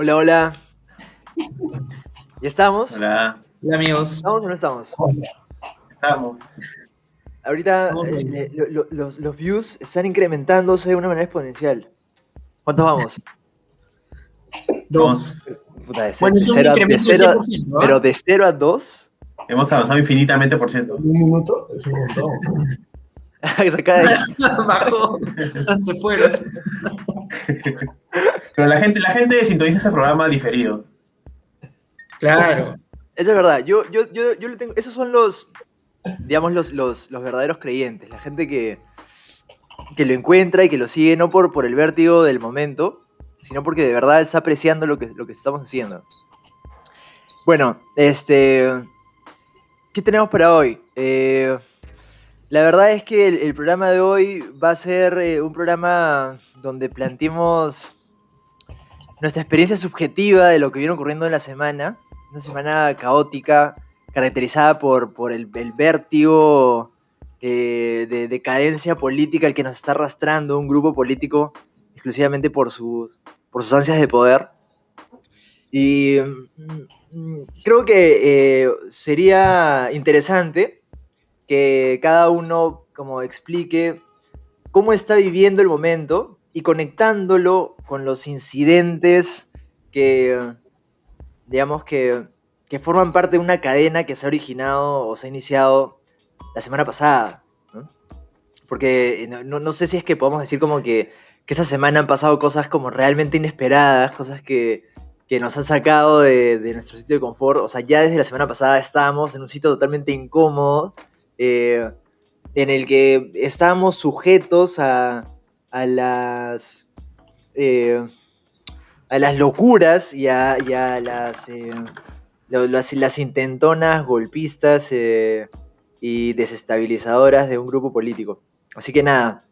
Hola, hola. ¿Ya estamos? Hola, Hola amigos. ¿Estamos o no estamos? estamos. Ahorita eh, eh, lo- lo- los, los views están incrementándose de una manera exponencial. ¿Cuántos vamos? Dos. Puta, de Bueno, de es un cero a- de cero a- 100%, ¿no? Pero de 0 a 2. Hemos avanzado infinitamente por ciento. Un minuto es un montón. Se acaba de- Bajó. Se fueron. Pero la gente, la gente sintoniza ese programa diferido. Claro. Eso es verdad. Yo, yo, yo, yo le tengo. Esos son los. Digamos, los, los, los verdaderos creyentes. La gente que. Que lo encuentra y que lo sigue no por, por el vértigo del momento, sino porque de verdad está apreciando lo que, lo que estamos haciendo. Bueno, este. ¿Qué tenemos para hoy? Eh, la verdad es que el, programa de hoy va a ser eh, un programa donde planteemos nuestra experiencia subjetiva de lo que viene ocurriendo en la semana. Una semana caótica, caracterizada por, por el, vértigo eh, de decadencia política al que nos está arrastrando un grupo político exclusivamente por sus, por sus ansias de poder. Y mm, mm, creo que eh, sería interesante que cada uno como explique cómo está viviendo el momento y conectándolo con los incidentes que, digamos, que, que forman parte de una cadena que se ha originado o se ha iniciado la semana pasada. Porque no, no- no sé si es que podemos decir como que, que esa semana han pasado cosas como realmente inesperadas, cosas que, que nos han sacado de, de nuestro sitio de confort. O sea, ya desde la semana pasada estábamos en un sitio totalmente incómodo, eh, en el que estábamos sujetos a, a las... eh, a las locuras y a, las, eh, las, intentonas golpistas eh, y desestabilizadoras de un grupo político. Así que nada,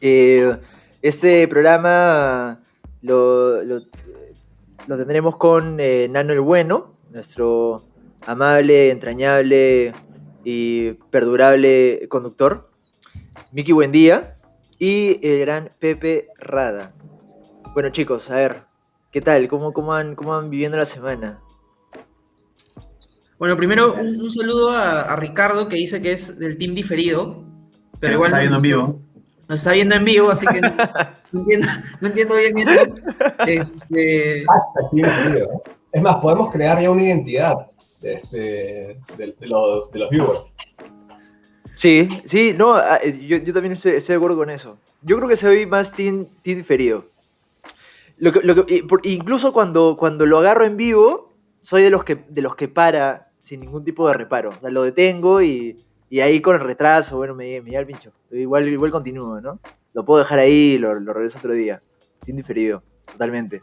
eh, este programa lo, lo- lo tendremos con Nano el Bueno, nuestro amable, entrañable y perdurable conductor, Miki Buendía y el gran Pepe Rada. Bueno chicos, a ver, ¿qué tal? ¿Cómo, cómo, han, cómo han viviendo la semana? Bueno, primero un, un saludo a, a Ricardo que dice que es del team diferido. Pero Pero igual está viendo en vivo. Nos está viendo en vivo, así que no, no entiendo, no entiendo bien eso. Este, ¿eh? Es más, podemos crear ya una identidad de, este, de, de los, de los viewers. Sí, sí, no, ah, yo, yo también estoy, estoy de acuerdo con eso. Yo creo que soy más team, team diferido. Lo que- lo que- y por- incluso cuando, cuando lo agarro en vivo, soy de los que, de los que para sin ningún tipo de reparo. O sea, lo detengo y, y ahí con el retraso, bueno, me, me llega el pincho. Igual, igual continúo, ¿no? Lo puedo dejar ahí y lo, lo regreso otro día. Team diferido, totalmente.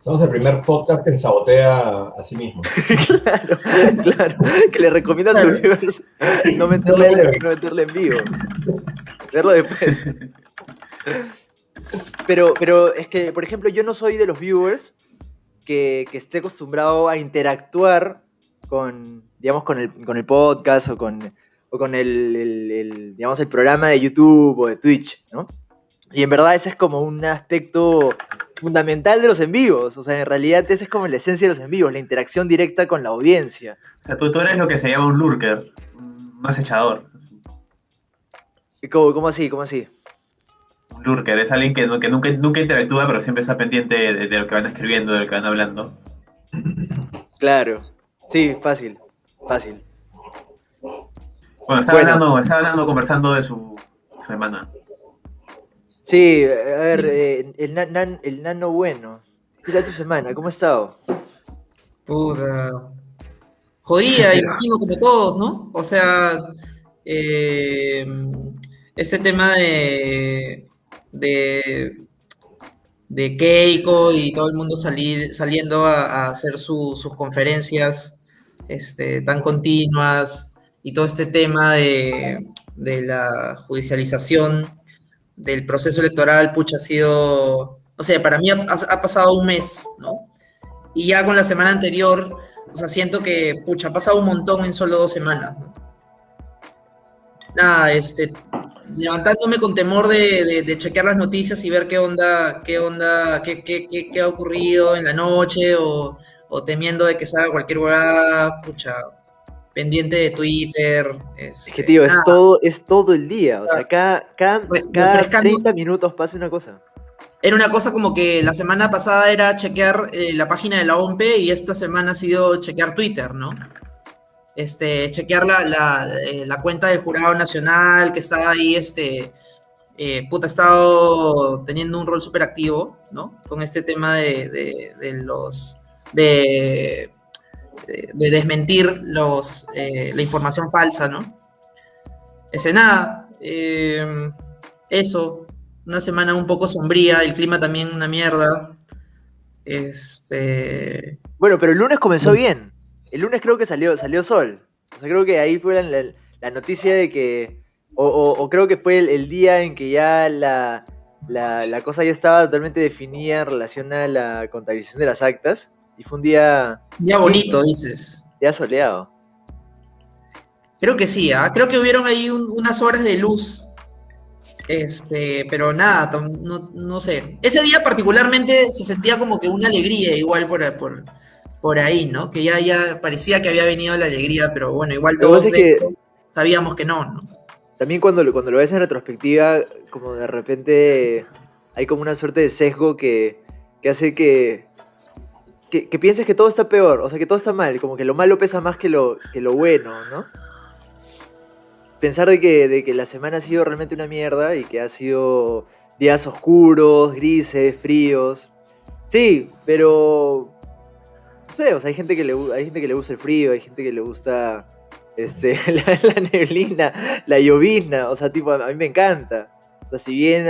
Somos el primer podcast que se sabotea a sí mismo. claro, claro. Que le recomiendo a sus viewers no meterle, no meterle en vivo. Verlo después. Pero, pero es que, por ejemplo, yo no soy de los viewers que, que esté acostumbrado a interactuar con, digamos, con el, con el podcast o con, o con el, el- el, digamos, el programa de YouTube o de Twitch, ¿no? Y en verdad ese es como un aspecto fundamental de los en vivos. O sea, en realidad esa es como la esencia de los en vivos, la interacción directa con la audiencia. O sea, tú, tú eres lo que se llama un lurker, un acechador. ¿Cómo, cómo así? ¿Cómo así? Un lurker es alguien que, nunca, nunca interactúa, pero siempre está pendiente de, de lo que van escribiendo, de lo que van hablando. Claro. Sí, fácil. Fácil. Bueno, estaba, Bueno. Hablando, estaba hablando, conversando de su semana. Sí, a ver, eh, el, na- nan- el nano bueno. ¿Qué tal tu semana? ¿Cómo has estado? puta. Jodida, imagino, como todos, ¿no? O sea, eh, este tema de, de, de Keiko y todo el mundo salir, saliendo a, hacer su- sus conferencias este, tan continuas, y todo este tema de, de la judicialización del proceso electoral, pucha, ha sido, o sea, para mí ha, ha pasado un mes, ¿no? Y ya con la semana anterior, o sea, siento que, pucha, ha pasado un montón en solo dos semanas, ¿no? Nada, este, levantándome con temor de, de, chequear las noticias y ver qué onda, qué onda, qué, qué, qué, qué ha ocurrido en la noche o, o, temiendo de que salga cualquier hora, pucha, pendiente de Twitter. es que, tío, es todo, es todo el día, o sea, cada, cada, cada 30 minutos pasa una cosa. Era una cosa como que la semana pasada era chequear eh, la página de la OMP y esta semana ha sido chequear Twitter, ¿no? Este, chequear la, eh, la, cuenta del Jurado Nacional, que está ahí, este, eh, puta, ha estado teniendo un rol súper activo, ¿no? Con este tema de, de, los, de, de, desmentir los, eh, la información falsa, ¿no? Ese nada, eso, una semana un poco sombría, el clima también una mierda. Este... Bueno, pero el lunes comenzó mm. bien. El lunes creo que salió, salió sol. O sea, creo que ahí fue la, noticia de que. O, creo que fue el, día en que ya la, cosa ya estaba totalmente definida en relación a la contabilización de las actas. Y fue un día. Día bonito, dices. Día soleado. Creo que sí, ¿ah? creo que hubieron ahí unas horas de luz. Este, pero nada, no, no, sé. Ese día particularmente se sentía como que una alegría igual por, por, por ahí, ¿no? Que ya, ya parecía que había venido la alegría, pero bueno, igual todos sabíamos que no, ¿no? También cuando, cuando lo ves en retrospectiva, como de repente hay como una suerte de sesgo que, hace que, que, pienses que todo está peor, o sea, que todo está mal, como que lo malo pesa más que lo, que lo bueno, ¿no? Pensar de que, de que la semana ha sido realmente una mierda y que ha sido días oscuros, grises, fríos. Sí, pero sé, o sea, hay gente que le, hay gente que le gusta el frío, hay gente que le gusta este, la, neblina, la llovizna, o sea, tipo, a mí me encanta. O sea, si bien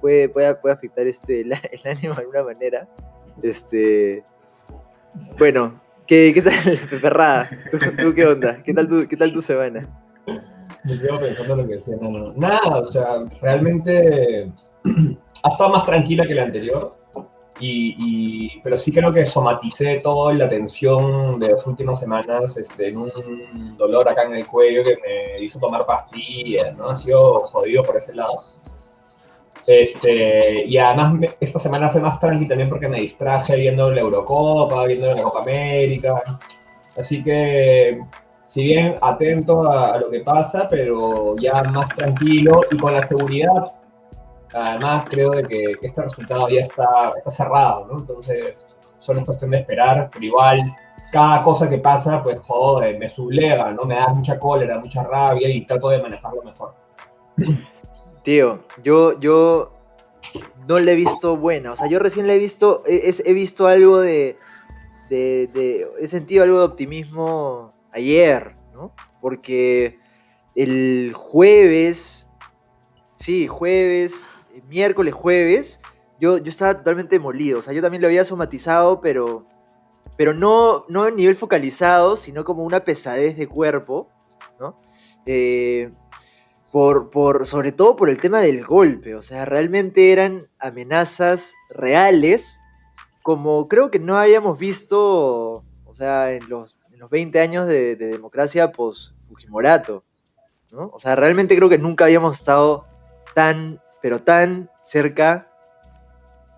puede, puede, puede, afectar este, el, ánimo de alguna manera, este... Bueno, ¿qué, qué tal, Peperrada? ¿Tú, qué onda? ¿Qué tal tu, qué tal tu semana? Me quedo pensando lo que decía, no, Nada, o sea, realmente ha estado más tranquila que la anterior. Y, pero sí creo que somaticé todo la tensión de las últimas semanas este, en un dolor acá en el cuello que me hizo tomar pastillas, ¿no? Ha sido jodido por ese lado. Este, y además esta semana fue más tranqui también porque me distraje viendo la Eurocopa, viendo la Copa América. Así que, si bien atento a, a lo que pasa, pero ya más tranquilo y con la seguridad Además, creo de que, este resultado ya está, está cerrado, ¿no? Entonces, solo es cuestión de esperar, pero igual, cada cosa que pasa, pues, joder, me subleva, ¿no? Me da mucha cólera, mucha rabia y trato de manejarlo mejor. Tío, yo, yo no le he visto buena, o sea, yo recién le he visto, he, visto algo de, de, he sentido algo de optimismo ayer, ¿no? Porque el jueves, sí, jueves, miércoles, jueves, yo, yo estaba totalmente molido. O sea, yo también lo había somatizado, pero, pero no, no a nivel focalizado, sino como una pesadez de cuerpo, ¿no? Eh, por, por, sobre todo por el tema del golpe. O sea, realmente eran amenazas reales, como creo que no habíamos visto, o sea, en los, en los 20 años de, de democracia post-Fujimorato. ¿no? O sea, realmente creo que nunca habíamos estado tan pero tan cerca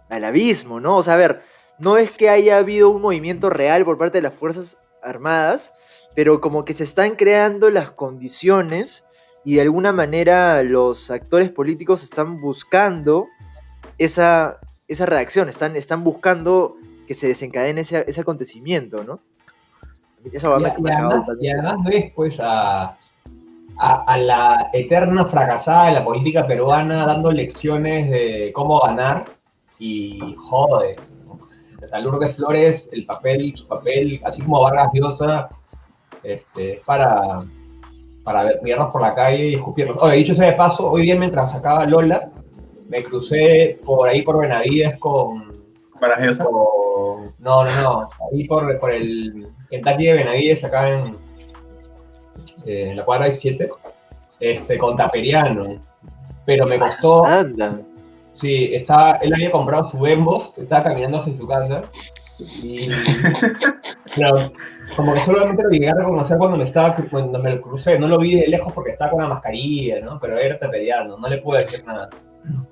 al abismo, ¿no? O sea, a ver, no es que haya habido un movimiento real por parte de las Fuerzas Armadas, pero como que se están creando las condiciones y de alguna manera los actores políticos están buscando esa, esa reacción, están, están buscando que se desencadene ese, ese acontecimiento, ¿no? Esa y, y, además, y además ves pues a, a, la eterna fracasada de la política peruana dando lecciones de cómo ganar y joder. A Lourdes Flores, el papel, su papel, así como Vargas Llosa, este, para, para mirarnos por la calle y escupirnos. Oye, dicho sea de paso, hoy día mientras sacaba Lola, me crucé por ahí por Benavides con. ¿Vargas Llosa? No, no, no. Ahí por, por el Kentucky de Benavides, acá en, eh, en la cuadra 17, este, con Taperiano. Pero me costó. Anda. Sí, estaba, él había comprado su Bembos, estaba caminando hacia su casa. Y, pero como que solamente lo llegué a reconocer cuando me, estaba, cuando me lo crucé. No lo vi de lejos porque estaba con la mascarilla, ¿no? Pero era Taperiano, no le pude decir nada.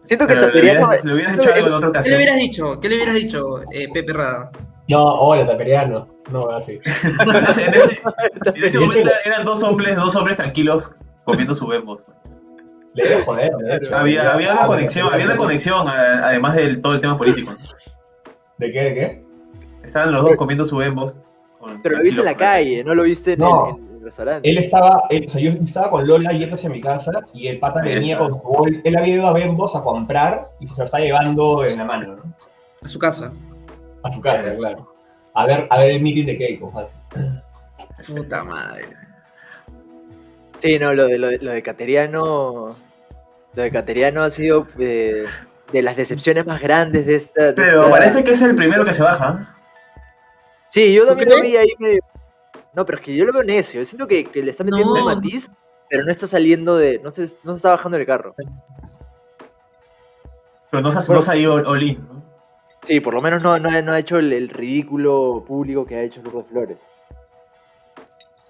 Siento que Pero Taperiano. le hubieras, le hubieras dicho algo en otra ¿Qué le hubieras dicho? ¿Qué le hubieras dicho, eh, Pepe Rada? No, hola, Taperiano. No, así. En ese, en ese momento eran dos hombres, dos hombres tranquilos comiendo su bembos. Le debe joder, de hecho. Había, había una conexión, había una conexión, a- además del todo el tema político. ¿De qué? ¿De qué? Estaban los dos comiendo su bembos. Pero lo viste en la calle, no lo viste en, No. el, Él estaba, él- o sea, yo estaba con Lola yendo hacia mi casa y el pata venía con su bol- Él había ido a Bembos a comprar y se lo está llevando en la mano, ¿no? A su casa. A su casa, claro. A ver, a ver el meeting de Keiko. joder. Puta madre. Sí, no, lo de, lo de, lo de Cateriano. Lo de Cateriano ha sido eh, de las decepciones más grandes de esta. de Pero esta- parece que es el primero que se baja. Sí, yo ¿Tú también lo vi ahí medio. No, pero es que yo lo veo necio. Yo siento que, que le está metiendo No. un matiz, pero no está saliendo de. No se, no se está bajando del carro. Pero no se, ha- Bueno, no se ha ido all in, ¿no? Sí, por lo menos no, no, ha- no ha hecho el, el ridículo público que ha hecho Lourdes Flores.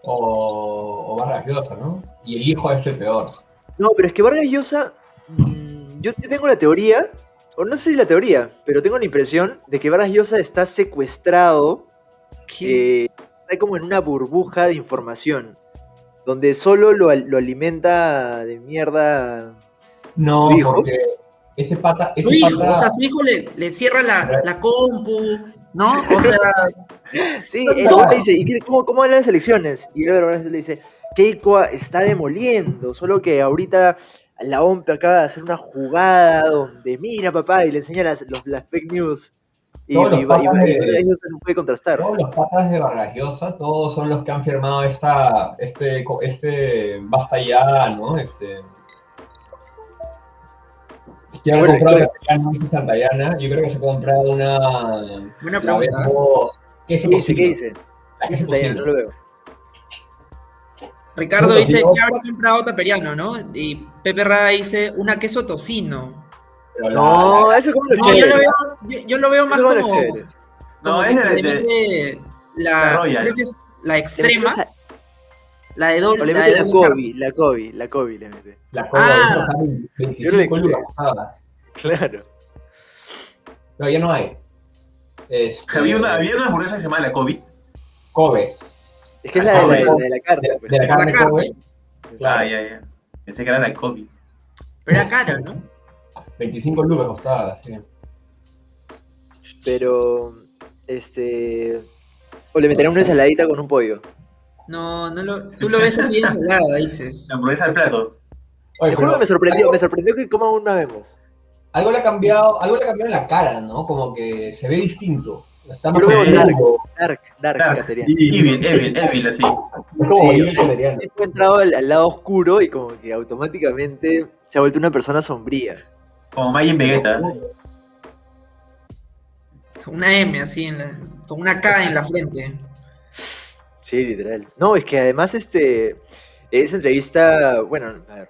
O, o Vargas Llosa, ¿no? Y el hijo es el peor. No, pero es que Vargas Llosa. mm, yo, yo tengo la teoría, o no sé si la teoría, pero tengo la impresión de que Vargas Llosa está secuestrado ¿Qué? eh, está como en una burbuja de información, donde solo lo, al- lo alimenta de mierda. No, ¿Tu hijo? porque ese pata. Ese Su hijo, pata o sea, su hijo le, le cierra la, la compu, ¿no? O sea, Sí, el hombre dice, ¿y cómo, cómo van las elecciones? Y Llosa le dice, Keiko está demoliendo, solo que ahorita la OMP acaba de hacer una jugada donde, mira papá, y le enseña las, los- las fake news. Y, Todos los y, y, de- y no puede contrastar. Todos los patas de Vargas todos son los que han firmado esta, este, este, basta ya, ¿no? Este, que han Bueno, comprado Santayana, yo creo que se ha comprado una... buena la pregunta. ¿Qué dice? ¿Qué dice? la ¿Qué dice tocino. No lo veo. Ricardo dice que habrá comprado Taperiano, ¿no? Y Pepe Rada dice una queso tocino. Pero No, la- eso es como lo No, yo lo veo, yo, yo lo veo más como como, No, es de- de- mete la, la Royal. creo que es la extrema, la de doble, le la de mete la doble Kobe, la Kobe, la Kobe le mete. La cola Ah. de esto sale 25 Yo le- lucas. nada. Claro. Pero ya no hay. Este, Había una, había una hamburguesa que se llama la COVID. Kobe, Es que es la de la, Kobe. de la carne. de, pues. de la carne carne. Kobe, claro, Ah, ya, ya. Pensé que era la COVID. pero era cara, ¿no? 25 lucas costaba, sí. Pero, este... O le meterán una ensaladita con un pollo. No, no lo, tú lo ves así ensalada, dices. La hamburguesa al plato. Oye, Te juro pero que me sorprendió, algo, me sorprendió que coma una vemos. algo le ha cambiado, algo le ha cambiado en la cara, ¿no? Como que se ve distinto. Está más. Dark, dark, Dark. Cateriano. Y- Evil, evil, evil, así. Es como Sí. He entrado al, al lado oscuro y como que automáticamente se ha vuelto una persona sombría. Como Majin Vegeta. Una M así, en la- con una K en la frente. Sí, literal. No, es que además este esa entrevista, bueno, a ver,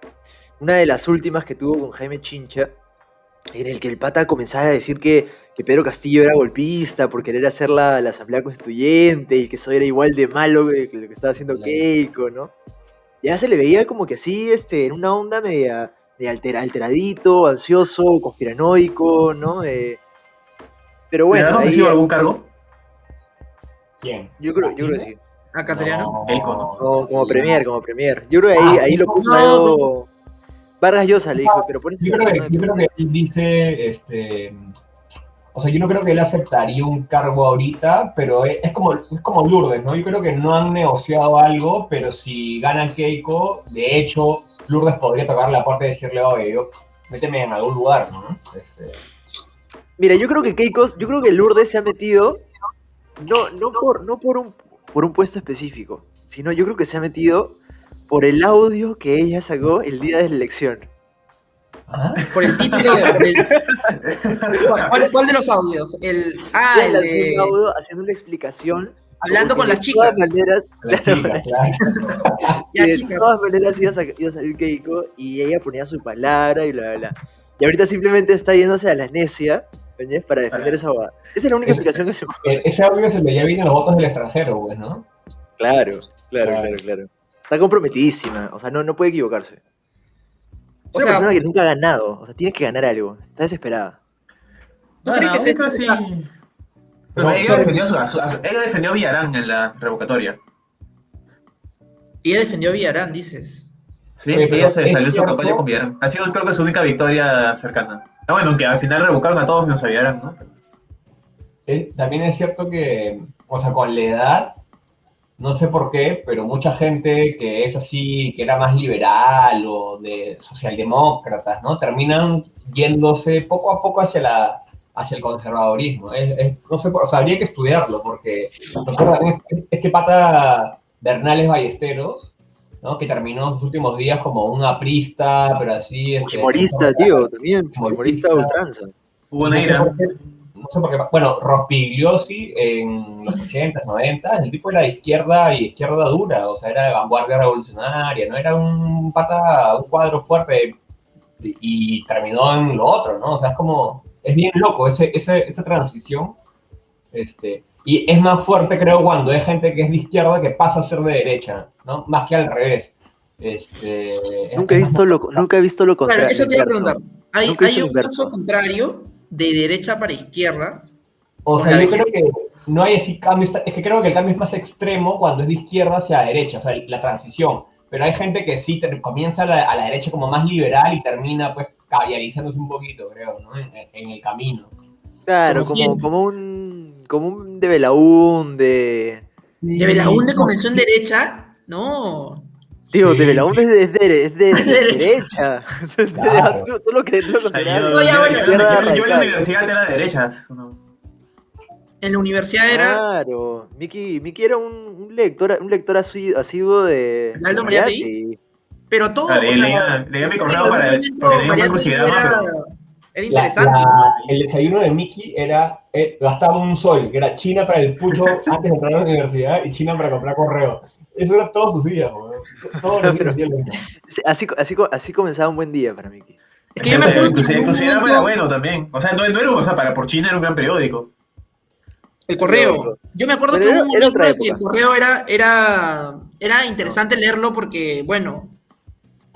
una de las últimas que tuvo con Jaime Chincha, en el que el pata comenzaba a decir que, que Pedro Castillo era golpista por querer hacer la, la asamblea constituyente y que eso era igual de malo que, lo que estaba haciendo. Keiko, ¿no? Ya se le veía como que así, este, en una onda media, altera- alteradito, ansioso, conspiranoico, ¿no? Eh, pero ¿Le bueno, han ahí- ofrecido algún cargo? ¿Quién? yo creo, yo creo que sí. ¿A Cateriano? Keiko, ¿no? Como, premier, como premier. Yo creo que ahí, Ah, ahí lo no, puso no, algo- Vargas Llosa le dijo, pero por eso Yo creo, que, yo creo que él dice, este, o sea, yo no creo que él aceptaría un cargo ahorita, pero es, es como, es como Lourdes, ¿no? Yo creo que no han negociado algo, pero si gana Keiko, de hecho, Lourdes podría tocar la puerta y decirle, oye, yo, méteme en algún lugar, ¿no? Este, Mira, yo creo que Keiko, yo creo que Lourdes se ha metido no, no por, no por un por un puesto específico, sino yo creo que se ha metido por el audio que ella sacó el día de la elección. ¿ah? Por el título del... ¿Cuál, cuál de los audios? El, ah, el de... audio haciendo una explicación Hablando con las chicas. De todas maneras, La chica, claro. Ya, de chicas. todas maneras iba a, iba a salir Keiko y ella ponía su palabra y bla, bla, bla. Y ahorita simplemente está yéndose a la necia para defender Claro. esa abogada. Esa es la única explicación que se me E- Ese audio se le ya vienen los votos del extranjero, pues, ¿no? Claro, claro, Claro. claro, claro. Está comprometidísima, o sea, no, no puede equivocarse. Es O una sea- persona que nunca ha ganado, o sea, tiene que ganar algo. Está desesperada. ¿No Bueno, crees que se- sí. No, ella, defendió a su, a su- a su- ella defendió a Villarán en la revocatoria. Y ella defendió a Villarán, dices. Sí, Oye, ella se salió en su campaña con Villarán. Ha sido creo que su única victoria cercana. Ah, bueno, que al final revocaron a todos menos a Villarán, ¿no? Eh, también es cierto que, o sea, con la edad, no sé por qué, pero mucha gente que es así, que era más liberal o de socialdemócratas, ¿no? Terminan yéndose poco a poco hacia la hacia el conservadorismo. Es- es- no sé, por- o sea, habría que estudiarlo, porque es, es que pata Bernales Ballesteros, ¿no? Que terminó sus últimos días como un aprista, pero así... este, Humorista, tío, también. Humorista. Humorista ultranza. Hubo qué, no sé por qué. Bueno, Rospigliosi en los 80s, 90 el tipo era de izquierda y izquierda dura, o sea, era de vanguardia revolucionaria, no era un pata, un cuadro fuerte y terminó en lo otro, ¿no? O sea, es como, es bien loco ese, ese, esa transición. Este, y es más fuerte, creo, cuando hay gente que es de izquierda que pasa a ser de derecha, ¿no? Más que al revés. Este, Nunca he visto lo, nunca he visto lo Claro, contrario. eso te iba a preguntar. Hay, un caso contrario de derecha para izquierda. O sea, yo creo que no hay así cambio, es que creo que el cambio es más extremo cuando es de izquierda hacia derecha, o sea, la transición. Pero hay gente que sí ter- comienza a la, a la derecha como más liberal y termina pues caviarizándose un poquito, creo, ¿no? En, en el camino. Claro, Como como, un como un de Belaún, de... De Belaúnde comenzó en derecha. No. Tío, Sí. de Belaún es de, es de, es de- de Derecha. Claro. ¿Tú, tú lo crees, tú lo consideras? yo, No, ya, yo- bueno, yo- izquierda yo- yo en la universidad era de derechas. ¿no? En la universidad era. Claro, Miki, Miki era un, un lector, un lector asi- asiduo de ¿De Aldo? Mariatti. Pero todo. Ah, le- o sea, leía- leía mi correo para- porque tenía un era, era La- interesante. la- el desayuno de Mickey era, eh, gastaba un sol, que era China para el pucho antes de entrar a la universidad y China para comprar correo. Eso era todos sus días. Todos los días Así, así, así comenzaba un buen día para Miki. Es que yo me acuerdo que Inclusive- era bueno también. O sea, no, no era, o sea, para por China era un gran periódico. El correo. Yo me acuerdo Pero que era- hubo un momento que el correo era, era, era interesante leerlo porque, bueno,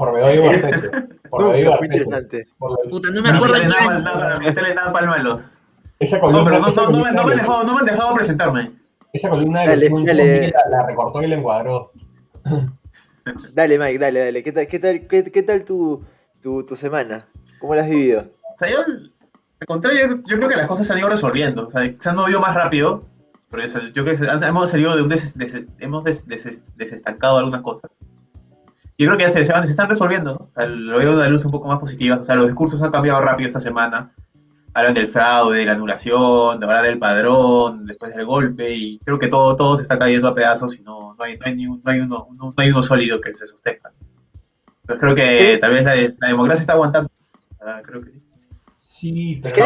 Por Bedoya y. Por Bedoya y interesante. Puta, no me acuerdo nada- año. los. Esa No, columna, pero no, esa no, no, me- no me han dejado, no me han dejado presentarme. Esa columna de Dale, los la, la recortó y la encuadró. Dale, Mike, dale, dale. ¿Qué tal, qué tal, qué, qué tal tu, tu, tu semana? ¿Cómo la has vivido? O sea, yo, al contrario, yo creo que las cosas se han ido resolviendo. O sea, se han movido más rápido. Por eso, yo creo que hemos salido de un des, des- hemos des- des- desestancado algunas cosas. Yo creo que ya se, se van- se están resolviendo. ¿no? O sea, lo veo de una luz un poco más positiva. O sea, los discursos han cambiado rápido esta semana. Hablan del fraude, de la anulación, de hablar del padrón, después del golpe, y creo que todo, todo se está cayendo a pedazos y no, no, hay, no, hay, ni un- no, hay, uno, no, no hay uno sólido que se sostenga. Entonces creo que Sí. tal vez la, de- la democracia está aguantando. Ah, creo que sí. Sí, pero, que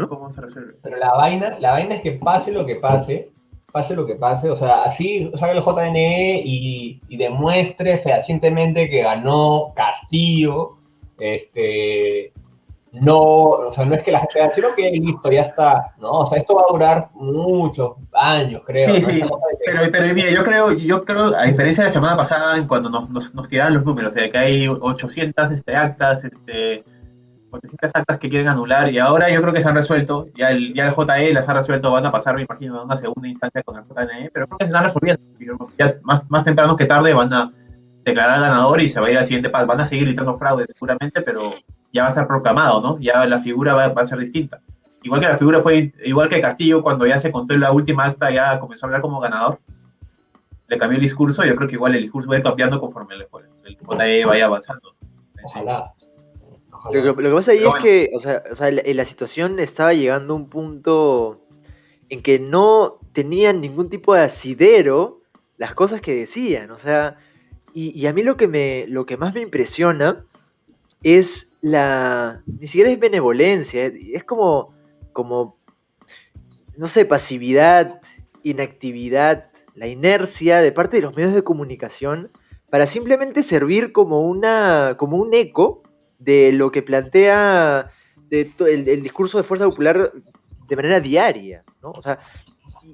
¿no? cómo se resuelve. pero la vaina, la vaina es que pase lo que pase, pase lo que pase, o sea, así saque el JNE y, y demuestre fehacientemente que ganó Castillo, este, no, o sea, no es que la gente sino que listo, ya está, no, o sea, esto va a durar muchos años, creo. Sí, ¿no? sí, Pero, pero mira, yo creo, yo creo, a diferencia de la semana pasada, cuando nos, nos, nos tiraron los números, de que hay 800 este, actas, este, 800 actas que quieren anular, y ahora yo creo que se han resuelto, ya el, ya el JE las ha resuelto, van a pasar, me imagino, a una segunda instancia con el JNE, pero creo que se están resolviendo. Ya más, temprano que tarde van a declarar ganador y se va a ir al siguiente paso. Van a seguir gritando fraude seguramente, pero ya va a estar proclamado, ¿no? Ya la figura va, a ser distinta. Igual que la figura fue, igual que Castillo, cuando ya se contó en la última acta, ya comenzó a hablar como ganador. Le cambió el discurso, yo creo que igual el discurso va a ir cambiando conforme el, el JE vaya avanzando. Ojalá. Lo que, lo que pasa ahí Pero es que, o sea, o sea la, la situación estaba llegando a un punto en que no tenían ningún tipo de asidero las cosas que decían, o sea, y, y a mí lo que, me, lo que más me impresiona es la, ni siquiera es benevolencia, es como, como, no sé, pasividad inactividad, la inercia de parte de los medios de comunicación para simplemente servir como, una, como un eco de lo que plantea el, discurso de fuerza popular de manera diaria, ¿no? O sea,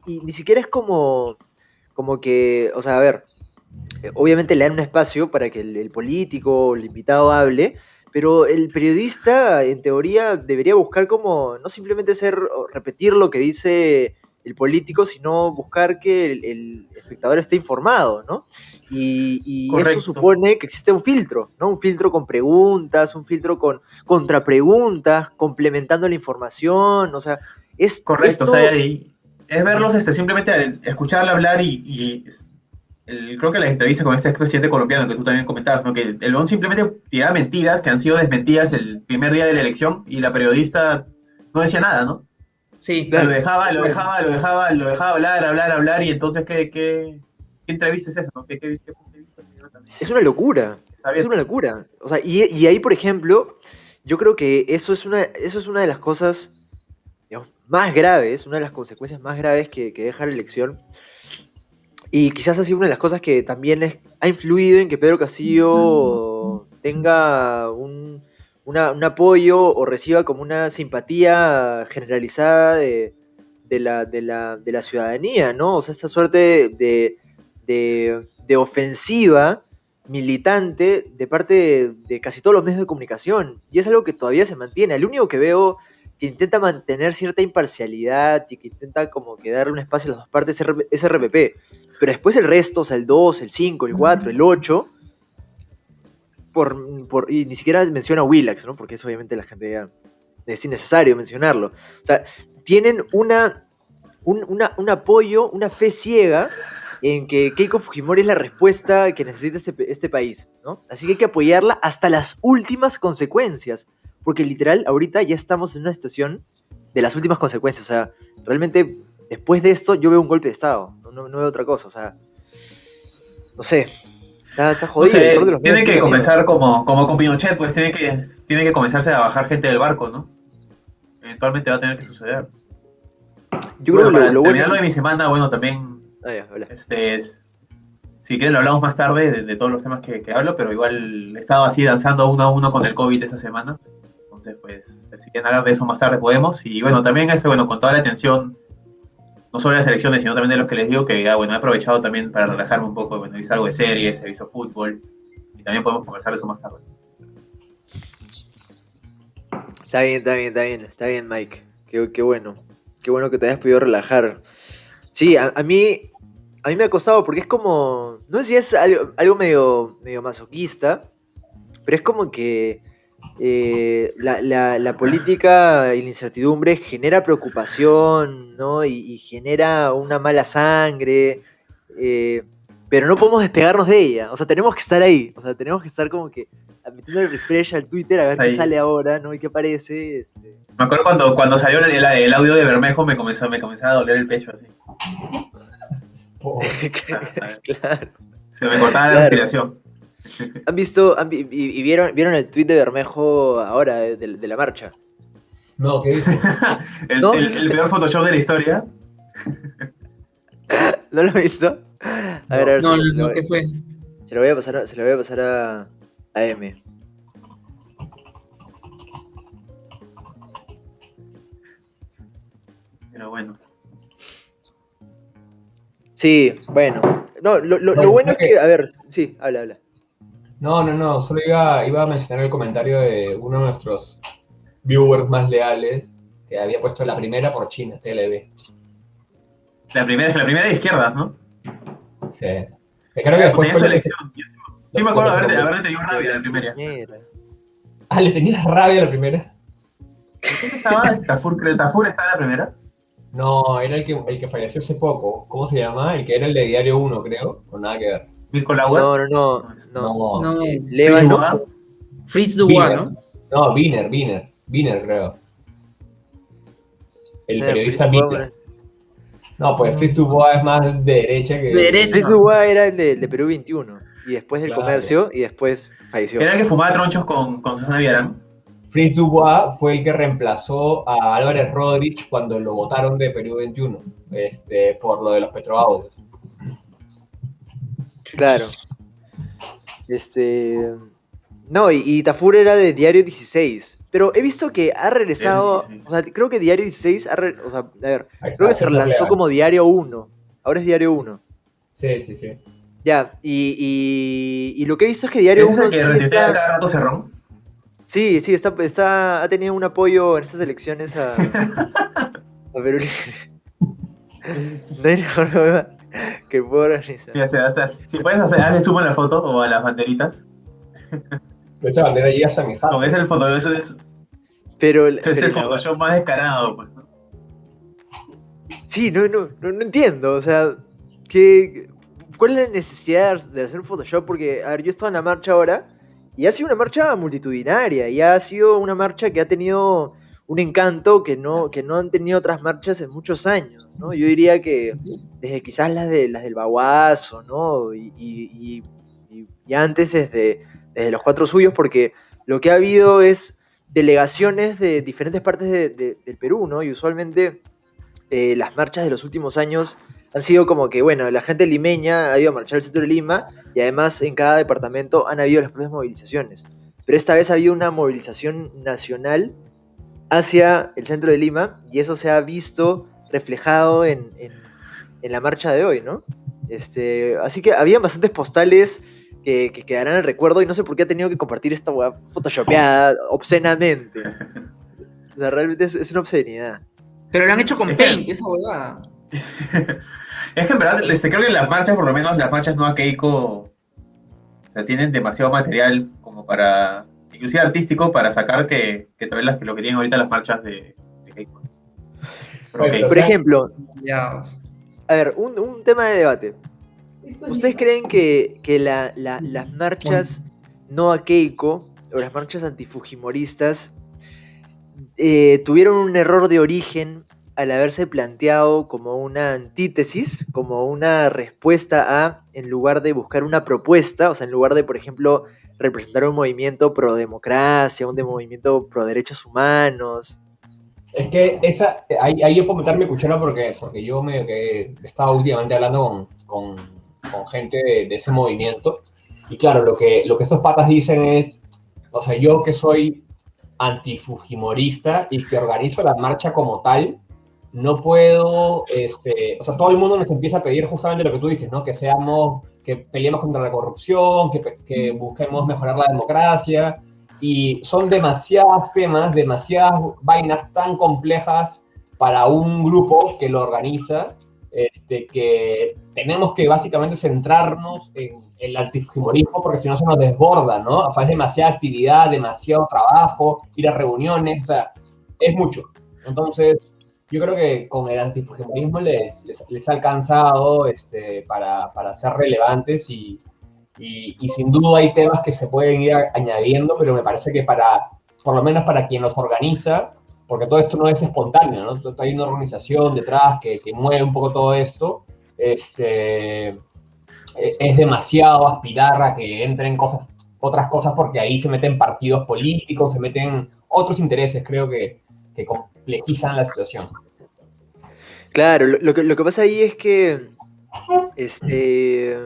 y, ni siquiera es como, como que, o sea, a ver, eh, obviamente le dan un espacio para que el, político o el invitado hable, pero el periodista, en teoría, debería buscar como, no simplemente ser, repetir lo que dice el político, sino buscar que el, espectador esté informado, ¿no? Y, eso supone que existe un filtro, ¿no? Un filtro con preguntas, un filtro con contrapreguntas, complementando la información, o sea, es... Correcto, o sea, es verlos este, simplemente escucharle hablar y, creo que la entrevista con este expresidente colombiano que tú también comentabas, ¿no? que el ON simplemente tiraba mentiras que han sido desmentidas el primer día de la elección y la periodista no decía nada, ¿no? Sí. Lo dejaba, lo dejaba, lo dejaba, lo dejaba hablar, hablar, hablar, y entonces, ¿qué, qué, entrevista es eso? es una locura. Es una locura. O sea, y, ahí, por ejemplo, yo creo que eso es una, eso es una de las cosas más graves, una de las consecuencias más graves que, deja la elección. Y quizás ha sido una de las cosas que también ha influido en que Pedro Castillo tenga un, un apoyo o reciba como una simpatía generalizada de, la, de, la, ciudadanía, ¿no? O sea, esta suerte de, ofensiva militante de parte de, casi todos los medios de comunicación. Y es algo que todavía se mantiene. El único que veo que intenta mantener cierta imparcialidad y que intenta como que darle un espacio a las dos partes es RPP. Pero después el resto, o sea, el 2, el 5, el 4, el 8, por, y ni siquiera menciona Willax, ¿no? Porque eso obviamente la gente ya es innecesario mencionarlo. O sea, tienen una, un, apoyo, una fe ciega en que Keiko Fujimori es la respuesta que necesita este, este, país, ¿no? Así que hay que apoyarla hasta las últimas consecuencias, porque literal, ahorita ya estamos en una situación de las últimas consecuencias, o sea, realmente después de esto yo veo un golpe de Estado, no, no veo otra cosa, o sea, no sé, Está, jodido. tiene que comenzar como, como con Pinochet, pues tiene que, tiene que comenzarse a bajar gente del barco, ¿no? Eventualmente va a tener que suceder. Yo creo que lo, terminar lo de mi semana, bueno, también. Ah, este, si quieren lo hablamos más tarde de, todos los temas que, hablo, pero igual he estado así danzando uno a uno con el COVID esta semana. Entonces, pues, si quieren hablar de eso más tarde podemos. Y bueno, también este, bueno, con toda la atención no solo de las elecciones, sino también de los que les digo que bueno, he aprovechado también para relajarme un poco, bueno, he visto algo de series, he visto fútbol, y también podemos conversar de eso más tarde. Está bien, está bien, está bien, está bien, Mike. Qué, bueno. Qué bueno que te hayas podido relajar. Sí, a, mí a mí me ha costado porque es como, no sé si es algo, algo medio, medio masoquista, pero es como que eh, la, política y la incertidumbre genera preocupación, ¿no? Y, genera una mala sangre, eh, pero no podemos despegarnos de ella, o sea, tenemos que estar ahí, o sea, tenemos que estar como que metiendo el refresh al Twitter a ver qué sale ahora, ¿no? Y qué aparece. Este. Me acuerdo cuando, cuando salió el, audio de Bermejo me comenzó, me comenzaba a doler el pecho así. claro. Se me cortaba la respiración. ¿Han visto y, vieron, vieron el tweet de Bermejo ahora, de, la marcha? No, ¿qué dice? el, el, peor Photoshop de la historia. ¿No lo has visto? A ver, a ver. No, no, ¿qué fue? Se lo voy a pasar, se lo voy a, pasar a, a M. Pero bueno. Sí, bueno. No, lo, lo bueno es que, a ver, sí, habla, habla. No, no, no, solo iba, iba a mencionar el comentario de uno de nuestros viewers más leales que había puesto la primera por China, TLB. La primera, la primera de izquierdas, ¿no? Sí. Creo que después fue elección. Sí, me acuerdo haber, haber tenido rabia la primera. Ah, ¿le tenías rabia la primera? ¿Quién estaba? ¿Tafur, ¿Tafur estaba en la primera? No, era el que, el que falleció hace poco. ¿Cómo se llama? El que era el de Diario 1, creo. Con nada que ver. ¿Mirko Lauer? No, no, no. No, no. no. Fritz Dubois, ¿no? No, Wiener, Wiener. Wiener, creo. El periodista Wiener. No, pues Fritz Dubois es más de derecha que. De derecha. Fritz Dubois era el de, Perú 21. Y después del comercio y después falleció. ¿Era el que fumaba tronchos con, con Susana Villarán? Fritz Dubois fue el que reemplazó a Álvarez Rodríguez cuando lo votaron de Perú 21, este, por lo de los petroaudios. Claro. Este. No, y, Tafur era de Diario 16. Pero he visto que ha regresado. O sea, creo que Diario 16 ha. o sea, a ver, creo que se relanzó como Diario 1. Ahora es Diario 1. Sí, sí, sí. Ya, y, y, lo que he visto es que Diario 1. ¿Es que sí está... cada rato cerrón? Sí, sí, está, está, ha tenido un apoyo en estas elecciones a, a Perú No hay nada que puedo organizar. Sí, o sea, si puedes hacer, hazle zoom a la foto o a las banderitas. Esta bandera ya está mi No, es el foto, eso es. Pero, es el Photoshop más descarado, pues. Sí, no, no, no, entiendo. O sea, ¿qué, ¿cuál es la necesidad de hacer Photoshop? Porque, a ver, yo estaba en la marcha ahora y ha sido una marcha multitudinaria y ha sido una marcha que ha tenido un encanto que no, que no han tenido otras marchas en muchos años, ¿no? Yo diría que desde quizás las, de, las del Baguazo, ¿no? Y, y, y antes desde desde los cuatro suyos, porque lo que ha habido es delegaciones de diferentes partes del Perú, ¿no? Y usualmente eh, las marchas de los últimos años han sido como que, bueno, la gente limeña ha ido a marchar al centro de Lima y además en cada departamento han habido las propias movilizaciones. Pero esta vez ha habido una movilización nacional hacia el centro de Lima y eso se ha visto reflejado en, la marcha de hoy, ¿no? Este, así que había bastantes postales que, quedarán en el recuerdo y no sé por qué ha tenido que compartir esta weá photoshopeada obscenamente. O sea, realmente es, una obscenidad. Pero lo han hecho con Paint, esa huevada. es que en verdad, este, creo que las marchas, por lo menos las marchas no a Keiko, o sea, tienen demasiado material como para, inclusive artístico, para sacar que, que tal vez lo que tienen ahorita las marchas de, Keiko. Por ejemplo, a ver, un, un tema de debate. ¿Ustedes creen que, las marchas no a Keiko o las marchas antifujimoristas eh, tuvieron un error de origen al haberse planteado como una antítesis, como una respuesta a, en lugar de buscar una propuesta, o sea, en lugar de, por ejemplo, representar un movimiento pro democracia, un de movimiento pro derechos humanos? Es que esa, ahí, yo puedo meterme cuchara porque, porque yo me he estado últimamente hablando con con gente de, ese movimiento. Y claro, lo que, lo que estos patas dicen es, o sea, yo que soy antifujimorista y que organizo la marcha como tal, no puedo, este, o sea, todo el mundo nos empieza a pedir justamente lo que tú dices, ¿no? Que seamos, que peleemos contra la corrupción, que, que busquemos mejorar la democracia, y son demasiados temas, demasiadas vainas tan complejas para un grupo que lo organiza, este, que tenemos que básicamente centrarnos en, el antifujimorismo porque si no se nos desborda, ¿no? O demasiada actividad, demasiado trabajo, ir a reuniones, o sea, es mucho. Entonces, yo creo que con el antifujimorismo les, les, ha alcanzado este, para, para ser relevantes y, y, y, sin duda hay temas que se pueden ir añadiendo, pero me parece que para, por lo menos para quien los organiza, porque todo esto no es espontáneo, ¿no? Hay una organización detrás que, que mueve un poco todo esto. Este, e, es demasiado aspirar a que entren cosas, otras cosas porque ahí se meten partidos políticos, se meten otros intereses, creo que, que complejizan la situación. Claro, lo, que, lo que pasa ahí es que, este,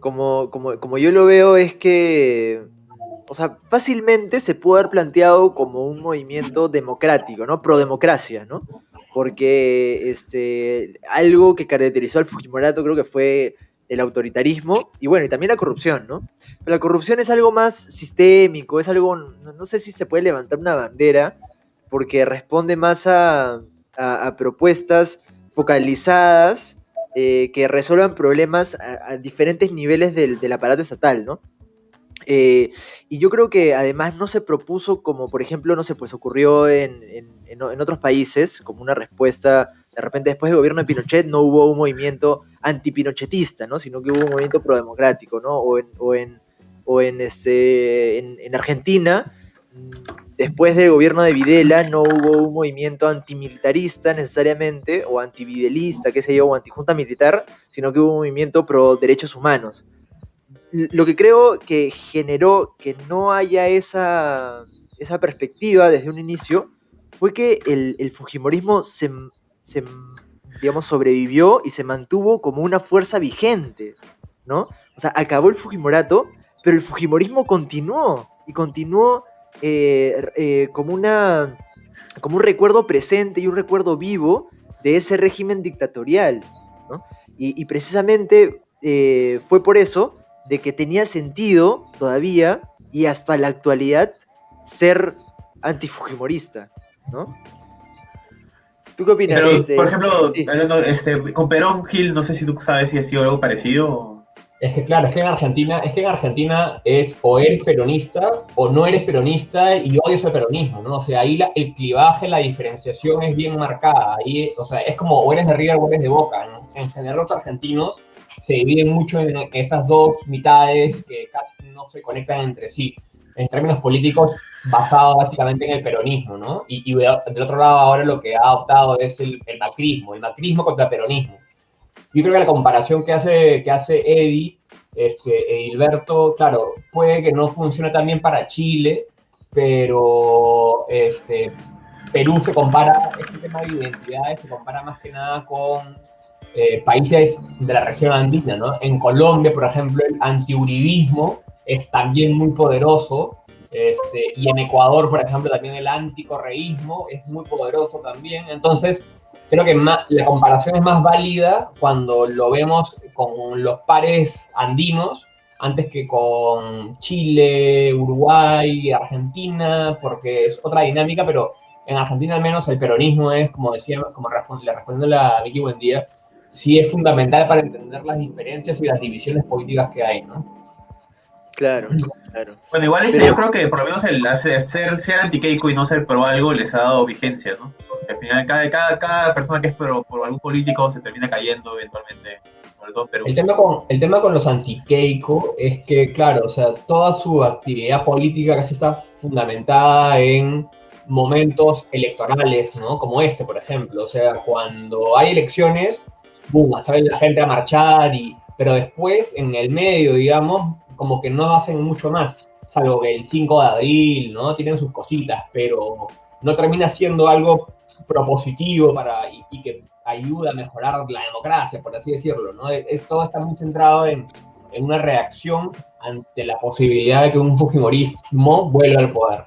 como, como, como yo lo veo, es que o sea, fácilmente se puede haber planteado como un movimiento democrático, ¿no? Pro democracia, ¿no? Porque este, algo que caracterizó al Fujimorato creo que fue el autoritarismo y bueno, y también la corrupción, ¿no? La corrupción es algo más sistémico, es algo, no, sé si se puede levantar una bandera, porque responde más a, propuestas focalizadas eh, que resuelvan problemas a, diferentes niveles del, del, aparato estatal, ¿no? Eh, y yo creo que además no se propuso como, por ejemplo, no se pues ocurrió en, otros países, como una respuesta, de repente después del gobierno de Pinochet no hubo un movimiento antipinochetista, ¿no? Sino que hubo un movimiento prodemocrático, ¿no? O en, o en, o en, este, en, Argentina, después del gobierno de Videla no hubo un movimiento antimilitarista necesariamente, o antividelista, qué sé yo, o antijunta militar, sino que hubo un movimiento pro derechos humanos lo que creo que generó que no haya esa, esa perspectiva desde un inicio fue que el, Fujimorismo se, digamos, sobrevivió y se mantuvo como una fuerza vigente, ¿no? O sea, acabó el Fujimorato, pero el Fujimorismo continuó y continuó eh, eh, como, una, como un recuerdo presente y un recuerdo vivo de ese régimen dictatorial, ¿no? y, precisamente eh, fue por eso de que tenía sentido todavía y hasta la actualidad ser antifujimorista, ¿no? ¿Tú qué opinas? Este, por ejemplo, este, con Perón Gil, no sé si tú sabes si ha sido algo parecido. Es que claro, es que en Argentina, es que en Argentina es o eres peronista o no eres peronista y odias el peronismo, ¿no? O sea, ahí el clivaje, la diferenciación es bien marcada. Ahí, o sea, es como o eres de River o eres de Boca. ¿no? En general los argentinos se dividen mucho en esas dos mitades que casi no se conectan entre sí, en términos políticos basados básicamente en el peronismo, ¿no? Y, del otro lado ahora lo que ha adoptado es el, macrismo, el macrismo contra el peronismo. Yo creo que la comparación que hace, que hace Eddie, este, Edilberto, claro, puede que no funcione tan bien para Chile, pero este, Perú se compara, este tema de identidades se compara más que nada con eh, países de la región andina, ¿no? En Colombia, por ejemplo, el antiuribismo es también muy poderoso, este, y en Ecuador, por ejemplo, también el anticorreísmo es muy poderoso también. Entonces, creo que la comparación es más válida cuando lo vemos con los pares andinos antes que con Chile, Uruguay, Argentina, porque es otra dinámica, pero en Argentina al menos el peronismo es, como decía, como le respondiendo a Vicky Buendía, sí es fundamental para entender las diferencias y las divisiones políticas que hay, ¿no? Claro, claro. Bueno, igual yo creo que por lo menos el ser, ser anti-Keiko y no ser pro algo les ha dado vigencia, ¿no? Porque al final cada, cada, cada persona que es pro por algún político se termina cayendo eventualmente. Sobre todo El tema con, el tema con los anti-Keiko es que, claro, o sea, toda su actividad política casi está fundamentada en momentos electorales, ¿no? Como este, por ejemplo. O sea, cuando hay elecciones, boom, sale la gente a marchar, y, pero después, en el medio, digamos, como que no hacen mucho más, salvo que el 5 de abril, ¿no? Tienen sus cositas, pero no termina siendo algo propositivo para, y, que ayuda a mejorar la democracia, por así decirlo, ¿no? Es, todo está muy centrado en, en una reacción ante la posibilidad de que un Fujimorismo vuelva al poder.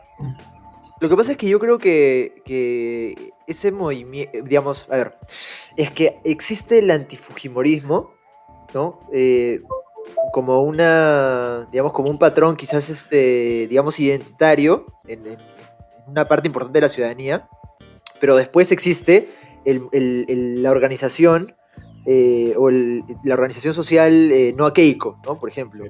Lo que pasa es que yo creo que, que ese movimiento, digamos, a ver, es que existe el antifujimorismo, ¿no? Eh, como una, digamos, como un patrón quizás, este, digamos, identitario en, una parte importante de la ciudadanía, pero después existe la organización eh, o la organización social eh, no a Keiko, ¿no? Por ejemplo.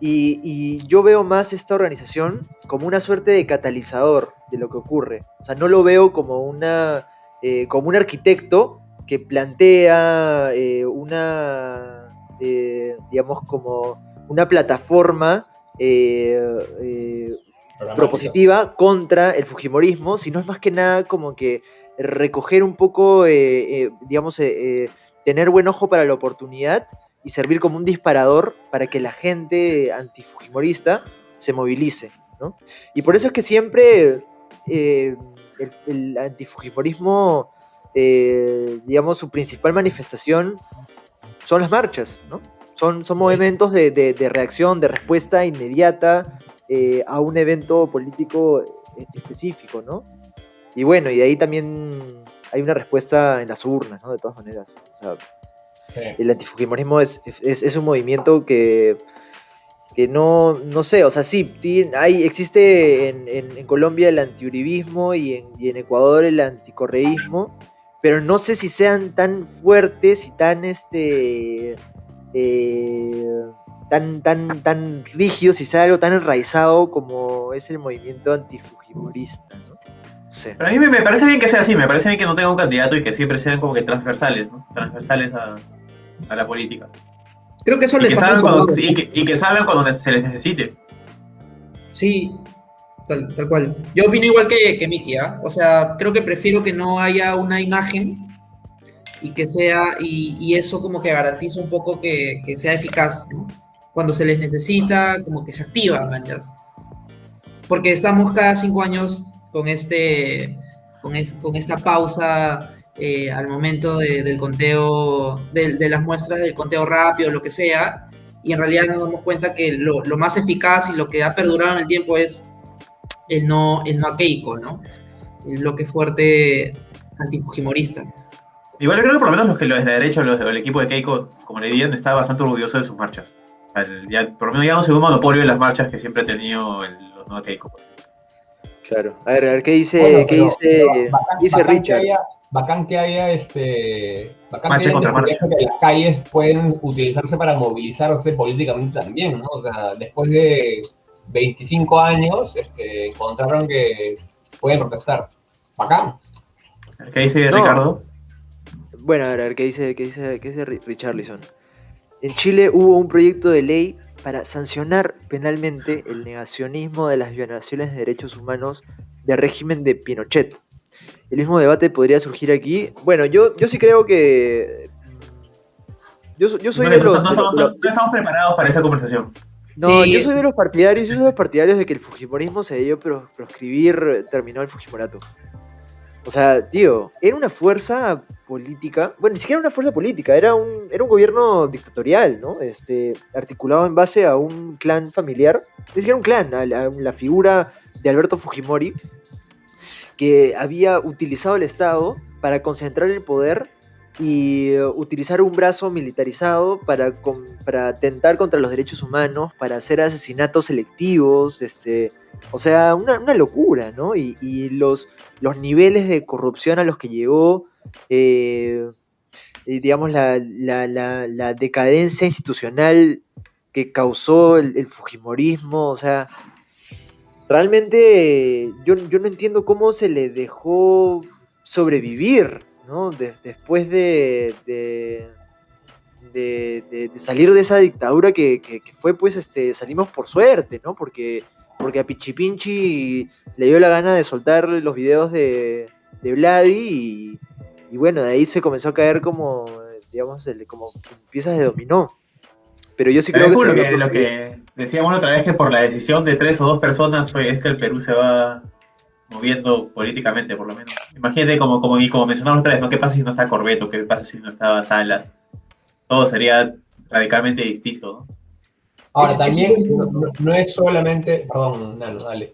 Y, yo veo más esta organización como una suerte de catalizador de lo que ocurre. O sea, no lo veo como, una, eh, como un arquitecto que plantea eh, una, eh, digamos, como una plataforma propositiva contra el Fujimorismo, sino es más que nada como que recoger un poco, digamos, tener buen ojo para la oportunidad y servir como un disparador para que la gente antifujimorista se movilice. ¿no? Y por eso es que siempre eh, el, antifujimorismo, eh, digamos, su principal manifestación son las marchas, ¿no? Son, son movimientos de, reacción, de respuesta inmediata eh, a un evento político específico, ¿no? Y bueno, y de ahí también hay una respuesta en las urnas, ¿no? De todas maneras. O sea, el antifujimorismo es, es, un movimiento que, que no, no sé, o sea, sí, hay, existe en, Colombia el antiuribismo y en, y en Ecuador el anticorreísmo, pero no sé si sean tan fuertes y tan, este, eh, tan, tan, tan rígidos y sea algo tan enraizado como es el movimiento antifujimorista, ¿no? Pero a mí me, parece bien que sea así, me parece bien que no tenga un candidato y que siempre sean como que transversales, ¿no? Transversales a, a la política. Creo que eso les salgan cuando, y, que, y que salgan cuando se les necesite. Sí, tal, tal cual. Yo opino igual que, que Miki, ¿ah? O sea, creo que prefiero que no haya una imagen y que sea, y, y eso como que garantiza un poco que, que, sea eficaz, ¿no? Cuando se les necesita, como que se activa, manchas. porque estamos cada cinco años con, este, con, con esta pausa eh, al momento del conteo, de, las muestras del conteo rápido, lo que sea, y en realidad nos damos cuenta que lo, más eficaz y lo que ha perdurado en el tiempo es el no, el no a Keiko, ¿no? El bloque fuerte antifujimorista. Igual creo que por lo menos los que los de derecha, los del equipo de Keiko, como le dirían, estaba bastante orgulloso de sus marchas. por lo menos ya no se un monopolio de las marchas que siempre ha tenido el, los no Keiko. Claro. A ver, a ver, ¿qué dice, ¿qué dice, dice Richard? bacán que haya este bacán que, las calles pueden utilizarse para movilizarse políticamente también, ¿no? O sea, después de 25 años este, encontraron que pueden protestar. Bacán. ¿Qué dice Ricardo? Bueno, a ver, a ver, ¿qué dice, qué dice, qué dice Richarlison? En Chile hubo un proyecto de ley para sancionar penalmente el negacionismo de las violaciones de derechos humanos del régimen de Pinochet el mismo debate podría surgir aquí. Bueno, yo, yo sí creo que. Yo, yo soy de los. No, estamos, preparados para esa conversación. No, yo soy de los partidarios, yo soy de los partidarios de que el Fujimorismo se debió proscribir, terminó el Fujimorato. O sea, tío, era una fuerza política, bueno, ni siquiera una fuerza política, era un, era un gobierno dictatorial, ¿no? Este, articulado en base a un clan familiar, ni siquiera un clan, a la figura de Alberto Fujimori, que había utilizado el Estado para concentrar el poder y eh, utilizar un brazo militarizado para, para atentar contra los derechos humanos, para hacer asesinatos selectivos, este, o sea, una, locura, ¿no? Y, los, los niveles de corrupción a los que llegó, eh, digamos, la, decadencia institucional que causó el, el Fujimorismo, o sea, realmente yo, no entiendo cómo se le dejó sobrevivir, ¿no? después de, de, salir de esa dictadura que, fue, pues, este, salimos por suerte, ¿no? Porque, porque a Pichipinchi le dio la gana de soltar los videos de, de Vladi y, bueno, de ahí se comenzó a caer como, digamos, como piezas de dominó. Pero yo sí creo que, lo que decíamos otra vez que por la decisión de tres o dos personas fue, es que el Perú se va moviendo políticamente, por lo menos. Imagínate, como, como, y como mencionamos otra vez, ¿no? ¿qué pasa si no está Corbeto? ¿Qué pasa si no estaba Salas? Todo sería radicalmente distinto, ¿no? Ahora, también no, es solamente... Perdón, no, dale.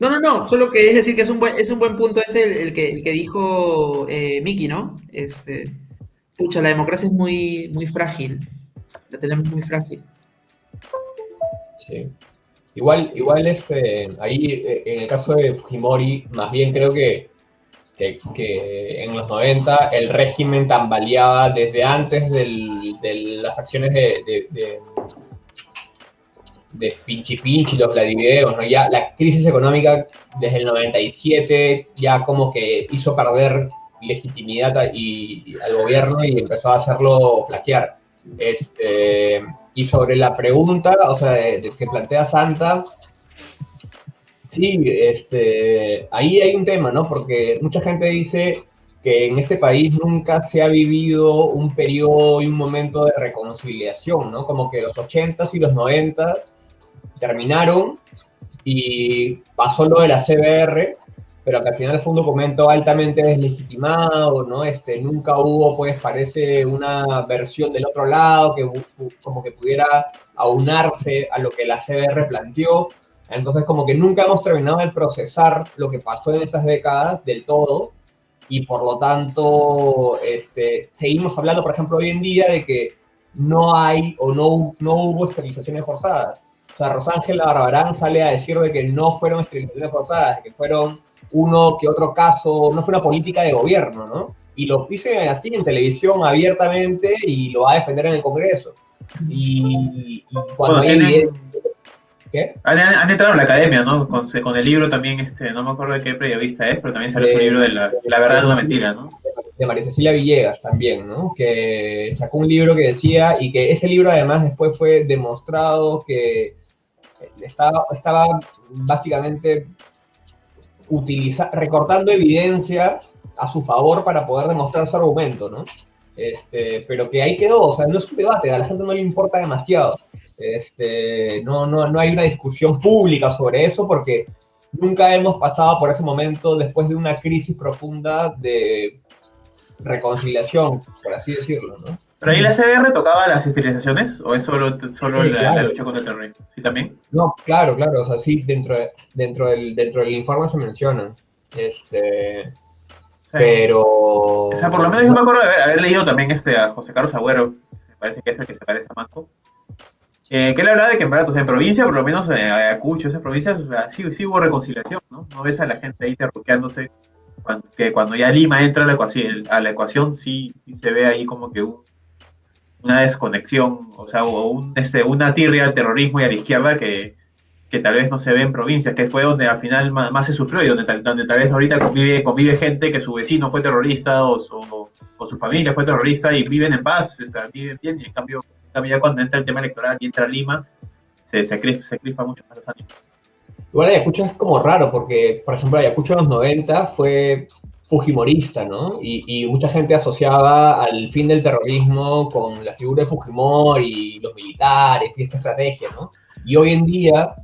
No, no, no, solo que es decir que es un buen, es un buen punto ese el, que, el que dijo eh, Miki, ¿no? Este, pucha, la democracia es muy, muy frágil la tenemos muy frágil. Sí. Igual, igual este, ahí eh, en el caso de Fujimori, más bien creo que, que, en los 90 el régimen tambaleaba desde antes de las acciones de, de, de, Pinchi Pinchi, los Vladivideos, ¿no? Ya la crisis económica desde el 97 ya como que hizo perder legitimidad y, al gobierno y empezó a hacerlo flaquear. Este, y sobre la pregunta, o sea, que plantea Santa, sí, este, ahí hay un tema, ¿no? Porque mucha gente dice que en este país nunca se ha vivido un periodo y un momento de reconciliación, ¿no? Como que los 80s y los 90 terminaron y pasó lo de la CBR, pero que al final fue un documento altamente deslegitimado, ¿no? Este, nunca hubo, pues parece una versión del otro lado que como que pudiera aunarse a lo que la CBR planteó. Entonces como que nunca hemos terminado de procesar lo que pasó en esas décadas del todo y por lo tanto este, seguimos hablando, por ejemplo, hoy en día de que no hay o no, no hubo esterilizaciones forzadas. O sea, Rosángela Barbarán sale a decir de que no fueron esterilizaciones forzadas, que fueron uno que otro caso, no fue una política de gobierno, ¿no? Y lo dice así en televisión abiertamente y lo va a defender en el Congreso. Y, cuando hay ¿Qué? Han, entrado en la academia, ¿no? Con, el libro también, este, no me acuerdo de qué periodista es, pero también salió su libro de la, verdad de una mentira, ¿no? De María Cecilia Villegas también, ¿no? Que sacó un libro que decía, y que ese libro además después fue demostrado que estaba, estaba básicamente utiliza, recortando evidencia a su favor para poder demostrar su argumento, ¿no? Este, pero que ahí quedó, o sea, no es un debate, a la gente no le importa demasiado. Este, no, no, no hay una discusión pública sobre eso porque nunca hemos pasado por ese momento después de una crisis profunda de reconciliación, por así decirlo, ¿no? ¿Pero ahí la CBR tocaba las esterilizaciones o es solo, solo la, lucha contra el terrorismo? ¿Sí también? No, claro, claro, o sea, sí, dentro, dentro, del, dentro del informe se menciona. Este, Pero... O sea, por lo menos yo me acuerdo de haber, leído también este, a José Carlos Agüero, me parece que es el que se parece a Manco, eh, que él hablaba de que en, verdad, en provincia, por lo menos en Ayacucho, esas provincias, sí, sí hubo reconciliación, ¿no? No ves a la gente ahí terruqueándose, que cuando ya Lima entra a la ecuación, a la ecuación sí, se ve ahí como que una desconexión, o sea, un, este, una tirria al terrorismo y a la izquierda que, que tal vez no se ve en provincias, que fue donde al final más, se sufrió y donde, donde tal vez ahorita convive, convive gente que su vecino fue terrorista o su, o su familia fue terrorista y viven en paz, o sea, viven bien, y en cambio ya cuando entra el tema electoral y entra Lima, se, se, crispa, mucho más los ánimos. Igual Ayacucho es como raro, porque, por ejemplo, Ayacucho en los 90 fue fujimorista, ¿no? Y, mucha gente asociaba al fin del terrorismo con la figura de Fujimori, los militares y esta estrategia, ¿no? Y hoy en día,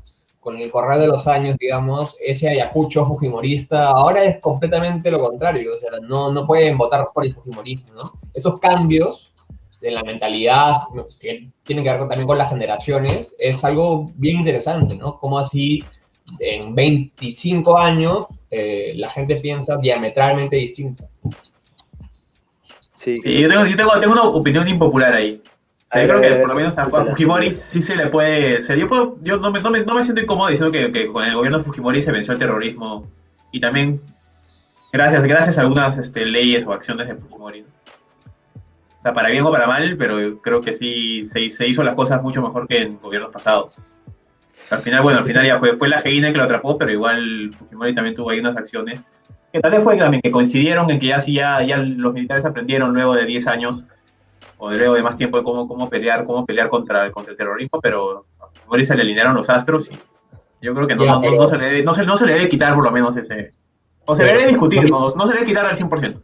con el correr de los años, digamos, ese Ayacucho fujimorista ahora es completamente lo contrario, o sea, no, no pueden votar por el fujimorismo, ¿no? Esos cambios de la mentalidad, que tiene que ver también con las generaciones, es algo bien interesante, ¿no? Como así en 25 años eh, la gente piensa diametralmente distinto. Sí, yo, tengo, yo tengo, una opinión impopular ahí. yo creo que por lo menos a Fujimori sí se le puede ser. Yo, puedo, yo no, me, no, me, no, me, siento incómodo diciendo que, que, con el gobierno de Fujimori se venció el terrorismo y también gracias, gracias a algunas este, leyes o acciones de Fujimori. O sea, para bien o para mal, pero creo que sí se, se hizo las cosas mucho mejor que en gobiernos pasados. Al final, bueno, al final ya fue, fue la Geina que lo atrapó, pero igual Fujimori también tuvo ahí unas acciones que tal vez fue también que coincidieron en que ya sí ya, ya los militares aprendieron luego de 10 años o luego de más tiempo de cómo, cómo pelear, cómo pelear contra, contra el terrorismo, pero a Fujimori se le alinearon los astros y yo creo que no, no, se le debe, no, se, no se le debe quitar por lo menos ese... O se le debe discutir, no, no se le debe quitar al 100%.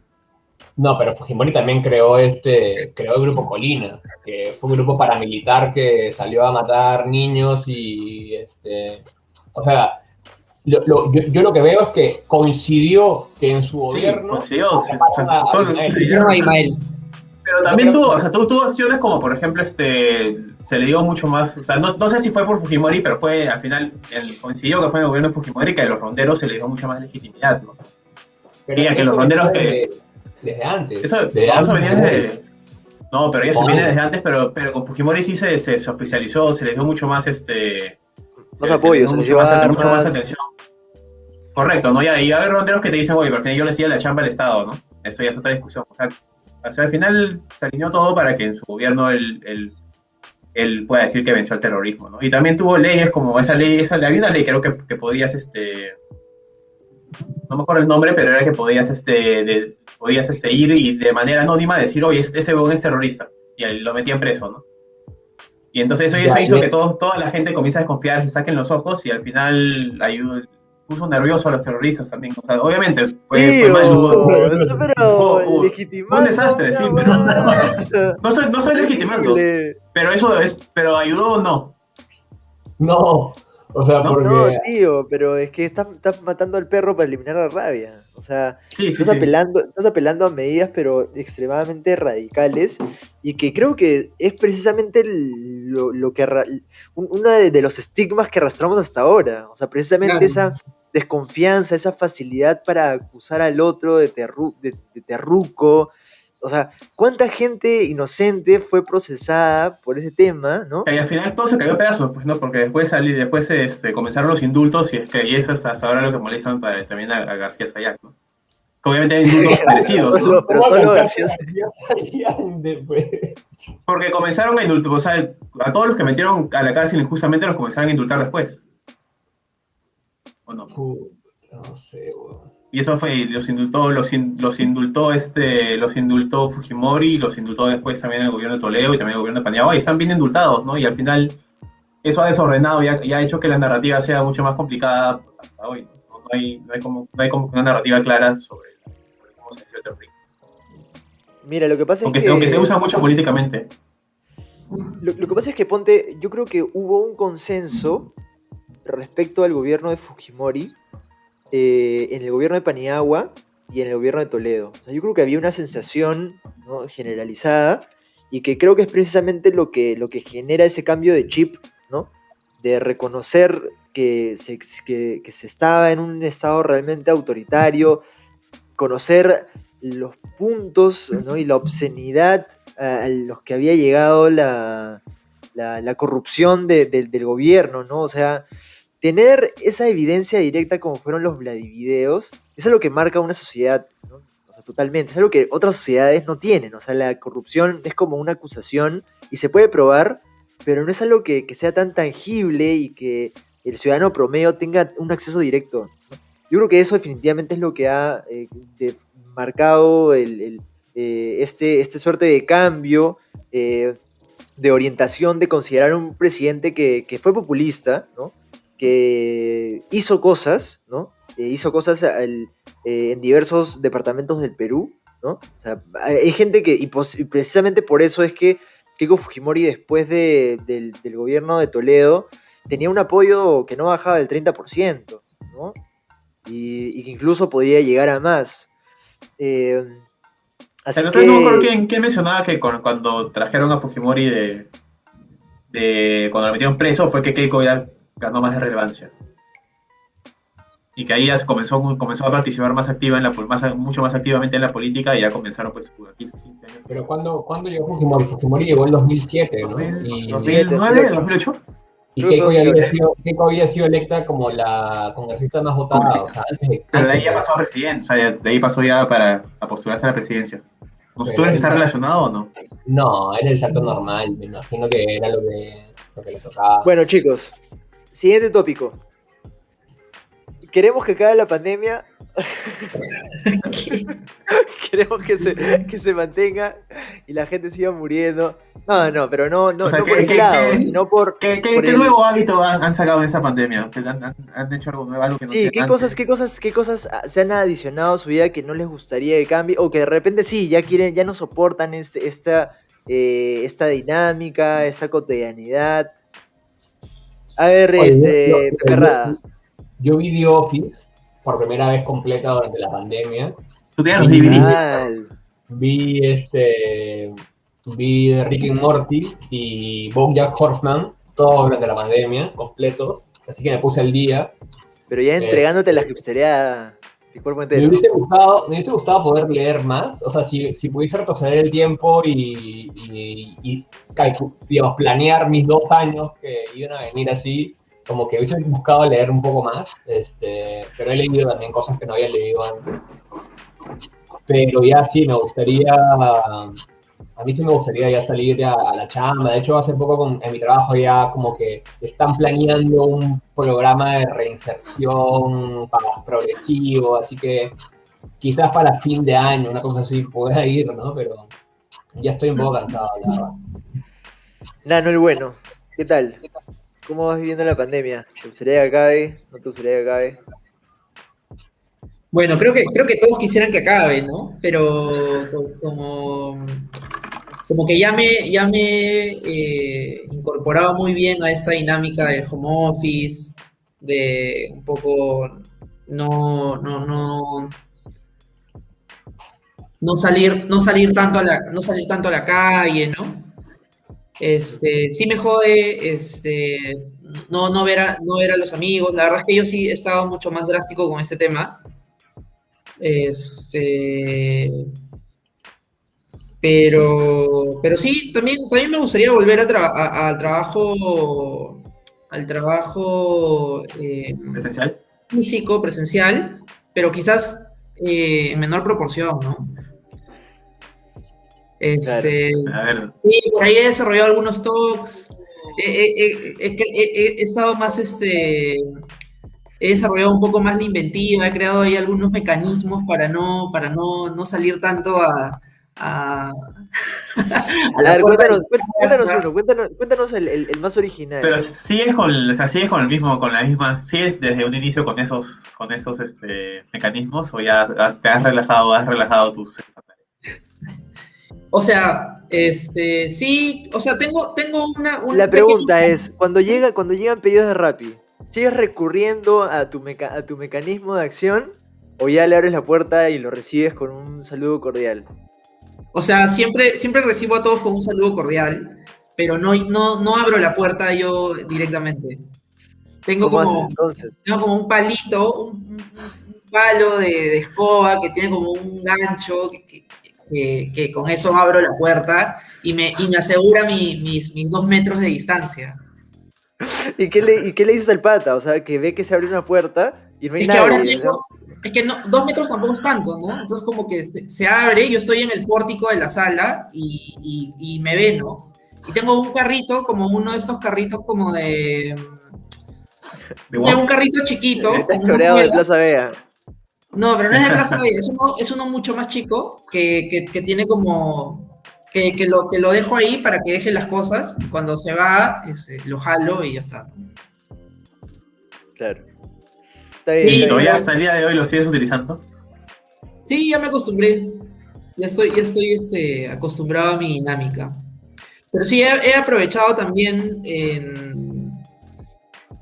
No, pero Fujimori también creó este, creó el grupo Colina, que fue un grupo paramilitar que salió a matar niños y este, o sea, yo, lo que veo es que coincidió que en su gobierno sí, Pero también tuvo, o sea, tuvo, acciones como, por ejemplo, este, se le dio mucho más, o sea, no, sé si fue por Fujimori, pero fue, al final, el, coincidió que fue en el gobierno de Fujimori que a los ronderos se le dio mucha más legitimidad, ¿no? Pero que los ronderos que desde antes. Eso, venía desde. No, pero eso viene desde antes, pero, pero con Fujimori sí se, se, oficializó, se les dio mucho más este. Más apoyo, se, mucho, más, mucho más atención. Correcto, ¿no? Y hay, ronderos que te dicen, oye, pero al final yo le decía la chamba al Estado, ¿no? Eso ya es otra discusión. O sea, al final se alineó todo para que en su gobierno él, él, pueda decir que venció al terrorismo, ¿no? Y también tuvo leyes como esa ley, esa, había una ley creo que, que podías, este, no me acuerdo el nombre, pero era que podías, este, de, podías este, ir y de manera anónima decir, oye, ese huevón es terrorista, y lo metían preso, ¿no? Y entonces eso, hizo que todo, toda la gente comience a desconfiar, se saquen los ojos y al final ayudó, puso nervioso a los terroristas también. O sea, obviamente fue, fue mal. pero fue un desastre, sí. Pero, no, soy, no soy legitimando, pero eso es, pero ayudó o no. No, o sea, no, porque... no, tío, pero es que estás, matando al perro para eliminar la rabia. O sea, estás, apelando, estás apelando a medidas, pero extremadamente radicales, y que creo que es precisamente lo, que uno de, los estigmas que arrastramos hasta ahora. O sea, precisamente esa desconfianza, esa facilidad para acusar al otro de, de terruco, o sea, ¿cuánta gente inocente fue procesada por ese tema, no? Y al final todo se cayó a pedazos, pues, ¿no? Porque después salir, después este, comenzaron los indultos y es que y eso hasta, ahora lo que molestan para, también a, García Sayac, ¿no? Que obviamente hay indultos merecidos, ¿no? Pero solo García Porque comenzaron a indultar, o sea, a todos los que metieron a la cárcel injustamente los comenzaron a indultar después. ¿O no? no sé, weón. Y eso fue, los indultó, los, los indultó este, los indultó Fujimori, los indultó después también el gobierno de Toledo y también el gobierno de Paniagua, y están bien indultados, ¿no? Y al final eso ha desordenado y ha, hecho que la narrativa sea mucho más complicada hasta hoy. No, hay, no, hay, como, no hay como una narrativa clara sobre, cómo se el terrorismo. Mira, lo que pasa es que... aunque se usa mucho políticamente. Lo, que pasa es que, ponte, yo creo que hubo un consenso respecto al gobierno de Fujimori eh, en el gobierno de Paniagua y en el gobierno de Toledo. yo creo que había una sensación generalizada y que creo que es precisamente lo que, lo que genera ese cambio de chip, ¿no? De reconocer que se, que, se estaba en un estado realmente autoritario, conocer los puntos y la obscenidad a los que había llegado la, la, corrupción del gobierno, ¿no? O sea, tener esa evidencia directa como fueron los Vladivideos, es lo que marca una sociedad, ¿no? O sea, totalmente, es algo que otras sociedades no tienen, o sea, la corrupción es como una acusación y se puede probar, pero no es algo que, sea tan tangible y que el ciudadano promedio tenga un acceso directo. Yo creo que eso definitivamente es lo que ha eh, marcado eh, este, este suerte de cambio eh, de orientación de considerar un presidente que fue populista, ¿no? Que hizo cosas, ¿no? Eh, hizo cosas eh, en diversos departamentos del Perú, ¿no? O sea, hay gente que, y, precisamente por eso es que Keiko Fujimori después del, gobierno de Toledo tenía un apoyo que no bajaba del 30%, ¿no? Y, que incluso podía llegar a más. Eh, así que... No acuerdo quién, mencionaba que cuando trajeron a Fujimori de, de, cuando lo metieron preso fue que Keiko ya ganó más de relevancia. Y que ahí ya comenzó, comenzó a participar más activa en la más, mucho más activamente en la política y ya comenzaron pues aquí 15 años. Pero cuando, cuando llegó Fujimori? Fujimori llegó en 2007, ¿no? Y, ¿2009, 2008? Y Keiko, había sido, Keiko había sido electa como la congresista más votada. O sea, Pero de ahí ya pasó a presidente, o sea, de ahí pasó ya para a postularse a la presidencia. ¿No ¿Tú eres que está relacionado o no? No, era el salto normal, me imagino que era lo que, lo que le tocaba. Bueno, chicos, Siguiente tópico. Queremos que acabe la pandemia. Queremos que se, que se mantenga y la gente siga muriendo. No, no, pero no, no, no por ese lado, sino por. ¿Qué, nuevo hábito han, sacado de esa pandemia? ¿Han, hecho algo nuevo? Algo que no sí, ¿qué cosas, qué, cosas, ¿qué cosas se han adicionado a su vida que no les gustaría que cambie? O que de repente sí, ya quieren, ya no soportan este, esta, eh, esta dinámica, esta cotidianidad. A ver, este, yo, yo, vi The Office por primera vez completa durante la pandemia. ¿Tú tienes los DVDs? Vi este. Vi Rick and Morty y Bojack Horseman, todos durante la pandemia, completos. Así que me puse al día. Pero ya entregándote la hipstería me hubiese, gustado, me hubiese gustado poder leer más, o sea, si, si pudiese retroceder el tiempo y, y, digamos, planear mis dos años que iban a venir así, como que hubiese buscado leer un poco más, este, pero he leído también cosas que no había leído antes. Pero ya sí, me gustaría a mí sí me gustaría ya salir a la chamba. De hecho, hace poco con, en mi trabajo ya como que están planeando un programa de reinserción para progresivo, así que quizás para fin de año, una cosa así, pueda ir, ¿no? Pero ya estoy un poco cansado, la verdad. Nano, el bueno, ¿qué tal? ¿Cómo vas viviendo la pandemia? ¿Te gustaría que acabe? ¿No te gustaría que acabe? Bueno, creo que, creo que todos quisieran que acabe, ¿no? Pero como como que ya me, ya me eh, incorporado muy bien a esta dinámica del home office, de un poco no, no, no, no salir, no salir tanto a la, no salir tanto a la calle, ¿no? Este, sí me jode, este, no, no ver a, no ver a los amigos. La verdad es que yo sí he estado mucho más drástico con este tema. Este, pero, pero sí, también, también me gustaría volver al trabajo, al trabajo eh, presencial. físico, presencial, pero quizás eh, en menor proporción, ¿no? Este, Sí, por ahí he desarrollado algunos talks. He, estado más, este, he desarrollado un poco más la inventiva, he creado ahí algunos mecanismos para no, para no, no salir tanto a, a, cuéntanos, uno, cuéntanos, el, más original. Pero sigues con, o sea, con el mismo, con la misma, sigues desde un inicio con esos, con esos este, mecanismos o ya te has relajado, has relajado tus O sea, este, sí, o sea, tengo, tengo una... la pregunta es, cuando, llega, cuando llegan pedidos de Rappi, ¿sigues recurriendo a tu, a tu mecanismo de acción o ya le abres la puerta y lo recibes con un saludo cordial? O sea, siempre, siempre recibo a todos con un saludo cordial, pero no, no, no abro la puerta yo directamente. Tengo como, tengo como un palito, un, palo de, escoba que tiene como un gancho que, con eso abro la puerta y me, me asegura mis, mis, dos metros de distancia. ¿Y qué, le, ¿Y qué le dices al pata? O sea, que ve que se abre una puerta y no hay es Que ahora tengo, Es que no, dos metros tampoco es tanto, ¿no? Entonces como que se, abre, yo estoy en el pórtico de la sala y, y, me ve, ¿no? Y tengo un carrito, como uno de estos carritos como de... de un carrito chiquito. de Plaza Vea. No, pero no es de Plaza Vea, es uno, es uno mucho más chico que, que, tiene como... Que, que, lo, que lo dejo ahí para que deje las cosas. Cuando se va, este, lo jalo y ya está. Claro. ¿Y todavía hasta el día de hoy lo sigues utilizando? Sí, ya me acostumbré. Ya estoy, ya estoy este, acostumbrado a mi dinámica. Pero sí, he, aprovechado también en...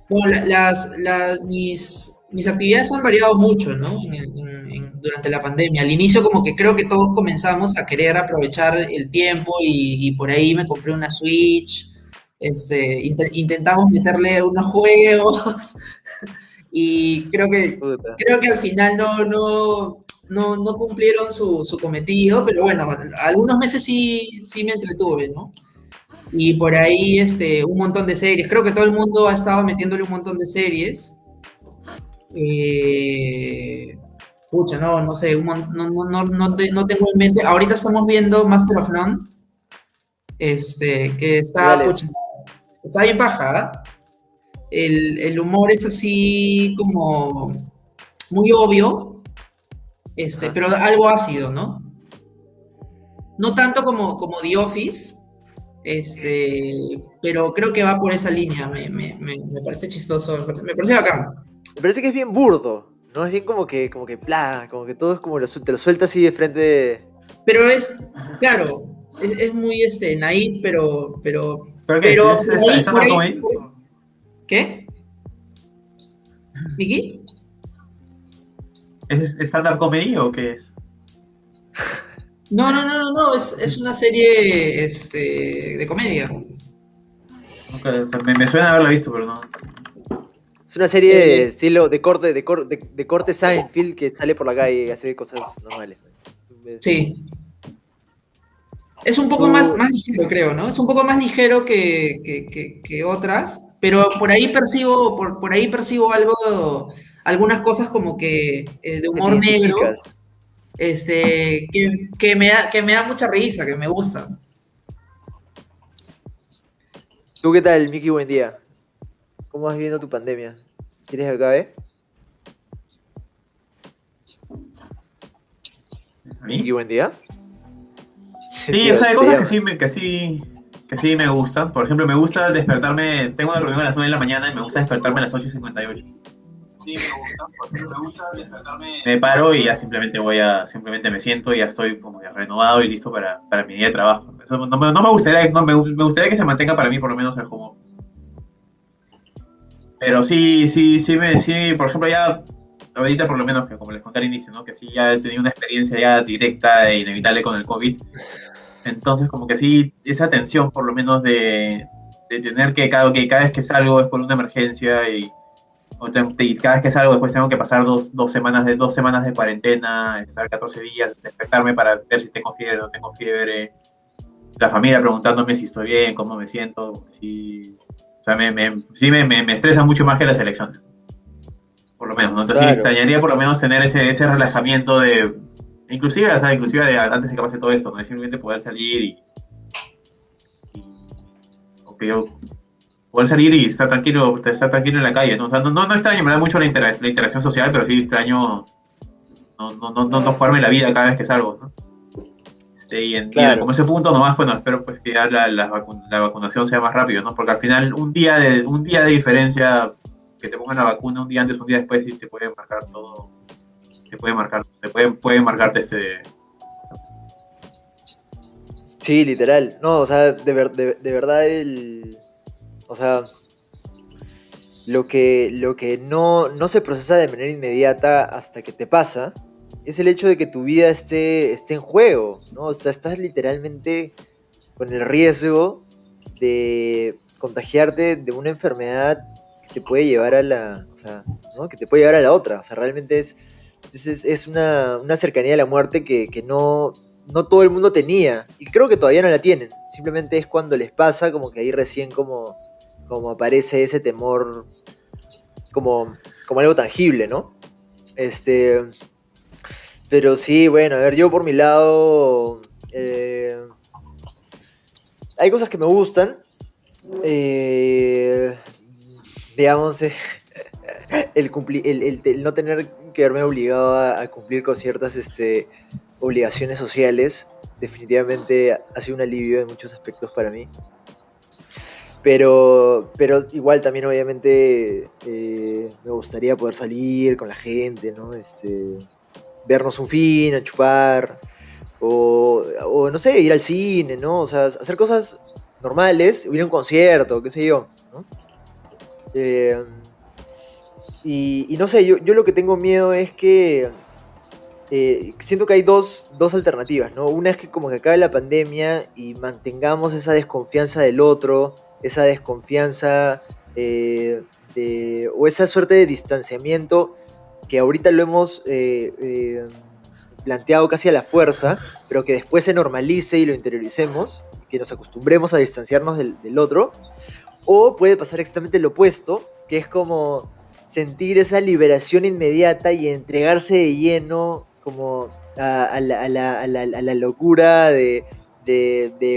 Bueno, las, mis, mis actividades han variado mucho, ¿no? durante la pandemia. Al inicio como que creo que todos comenzamos a querer aprovechar el tiempo y, por ahí me compré una Switch, este, intentamos meterle unos juegos, y creo que, creo que al final no, no, no, no cumplieron su, su, cometido, pero bueno, algunos meses sí, sí me entretuve, ¿no? Y por ahí este, un montón de series. Creo que todo el mundo ha estado metiéndole un montón de series. Eh, pucha, no, no sé, no, no, no, no, tengo en mente. Ahorita estamos viendo Master of None. Este, que está, pucha, está bien baja, ¿eh? el, humor es así como muy obvio, este, pero algo ácido, ¿no? No tanto como, como The Office, este, pero creo que va por esa línea, me, parece chistoso, me parece bacán. Me parece que es bien burdo, ¿no? Es bien como que, como que, bla, como que todo es como lo, te lo suelta así de frente. Pero es, claro, es, muy este, naif, pero, pero, pero, ¿Qué? ¿Miki? ¿Es stand-up comedy o qué es? No, no, no, no, no, es, es una serie este, de comedia. me, suena haberla visto, pero no. Es una serie de eh, estilo de corte, de, corte, de, corte Seinfeld que sale por la calle y hace cosas normales. Sí. Es un poco más, más ligero, creo, ¿no? Es un poco más ligero que, que, otras, pero por ahí percibo, por, por, ahí percibo algo, algunas cosas como que eh, de humor negro, este, que, me da, que me da mucha risa, que me gusta. ¿Tú qué tal, Miki? Buen día. ¿Cómo vas viviendo tu pandemia? ¿Quieres acá, eh? Miki, buen día. Sí, o sea, hay cosas que sí, me, que, sí, que sí me gustan. Por ejemplo, me gusta despertarme, tengo una reunión a las 9 de la mañana y me gusta despertarme a las 8.58. Sí, me gusta, porque me gusta despertarme. Me paro y ya simplemente voy a, simplemente me siento y ya estoy como ya renovado y listo para, para mi día de trabajo. Eso no, me, no me gustaría, no, me, me, gustaría que se mantenga para mí por lo menos el home Pero sí, sí, sí, me, sí, por ejemplo, ya ahorita por lo menos, que como les conté al inicio, ¿no? que sí ya he tenido una experiencia ya directa e inevitable con el COVID, entonces, como que sí, esa tensión, por lo menos, de, tener que cada, que cada vez que salgo es por una emergencia y, cada vez que salgo después tengo que pasar dos, semanas de, dos semanas de cuarentena, estar 14 días, despertarme para ver si tengo fiebre o no tengo fiebre. La familia preguntándome si estoy bien, cómo me siento. Si, o sea, me, sí me, me, estresa mucho más que las elecciones. Por lo menos, ¿no? Entonces sí extrañaría por lo menos tener ese, ese relajamiento de Inclusive, o sea, inclusive de, antes de que pase todo esto, ¿no? simplemente poder salir y, yo poder salir y estar tranquilo, estar tranquilo en la calle, ¿no? O sea, no, no, extraño, me da mucho la, interacción social, pero sí extraño no, no, no, no, jugarme la vida cada vez que salgo, ¿no? Este, y, en, como ese punto nomás, bueno, espero pues que ya la, la, vacunación sea más rápido, ¿no? Porque al final un día de, un día de diferencia que te pongan la vacuna un día antes, un día después, sí te puede marcar todo, te puede marcar, te puede, puede marcarte este. Sí, literal. No, o sea, de, de, verdad el... O sea, lo que, lo que no, no se procesa de manera inmediata hasta que te pasa es el hecho de que tu vida esté, esté en juego, ¿no? O sea, estás literalmente con el riesgo de contagiarte de una enfermedad que te puede llevar a la, o sea, ¿no? Que te puede llevar a la otra. O sea, realmente es, es, es una, una, cercanía a la muerte que, que no, no todo el mundo tenía. Y creo que todavía no la tienen. Simplemente es cuando les pasa, como que ahí recién como, como aparece ese temor como, como algo tangible, ¿no? Este. Pero sí, bueno, a ver, yo por mi lado. Eh, hay cosas que me gustan. Eh, digamos, el, el, no tener que obligado a, a cumplir con ciertas este, obligaciones sociales, definitivamente ha sido un alivio en muchos aspectos para mí. Pero, pero igual también obviamente eh, me gustaría poder salir con la gente, ¿no? Este, vernos un fin, a chupar, o, o, no sé, ir al cine, ¿no? O sea, hacer cosas normales, ir a un concierto, qué sé yo, ¿no? Eh, y, no sé, yo, yo lo que tengo miedo es que eh, siento que hay dos, dos, alternativas, ¿no? Una es que como que acabe la pandemia y mantengamos esa desconfianza del otro, esa desconfianza eh, o esa suerte de distanciamiento que ahorita lo hemos eh, planteado casi a la fuerza, pero que después se normalice y lo interioricemos, que nos acostumbremos a distanciarnos del otro, o puede pasar exactamente lo opuesto, que es como sentir esa liberación inmediata y entregarse de lleno como a, la, locura de,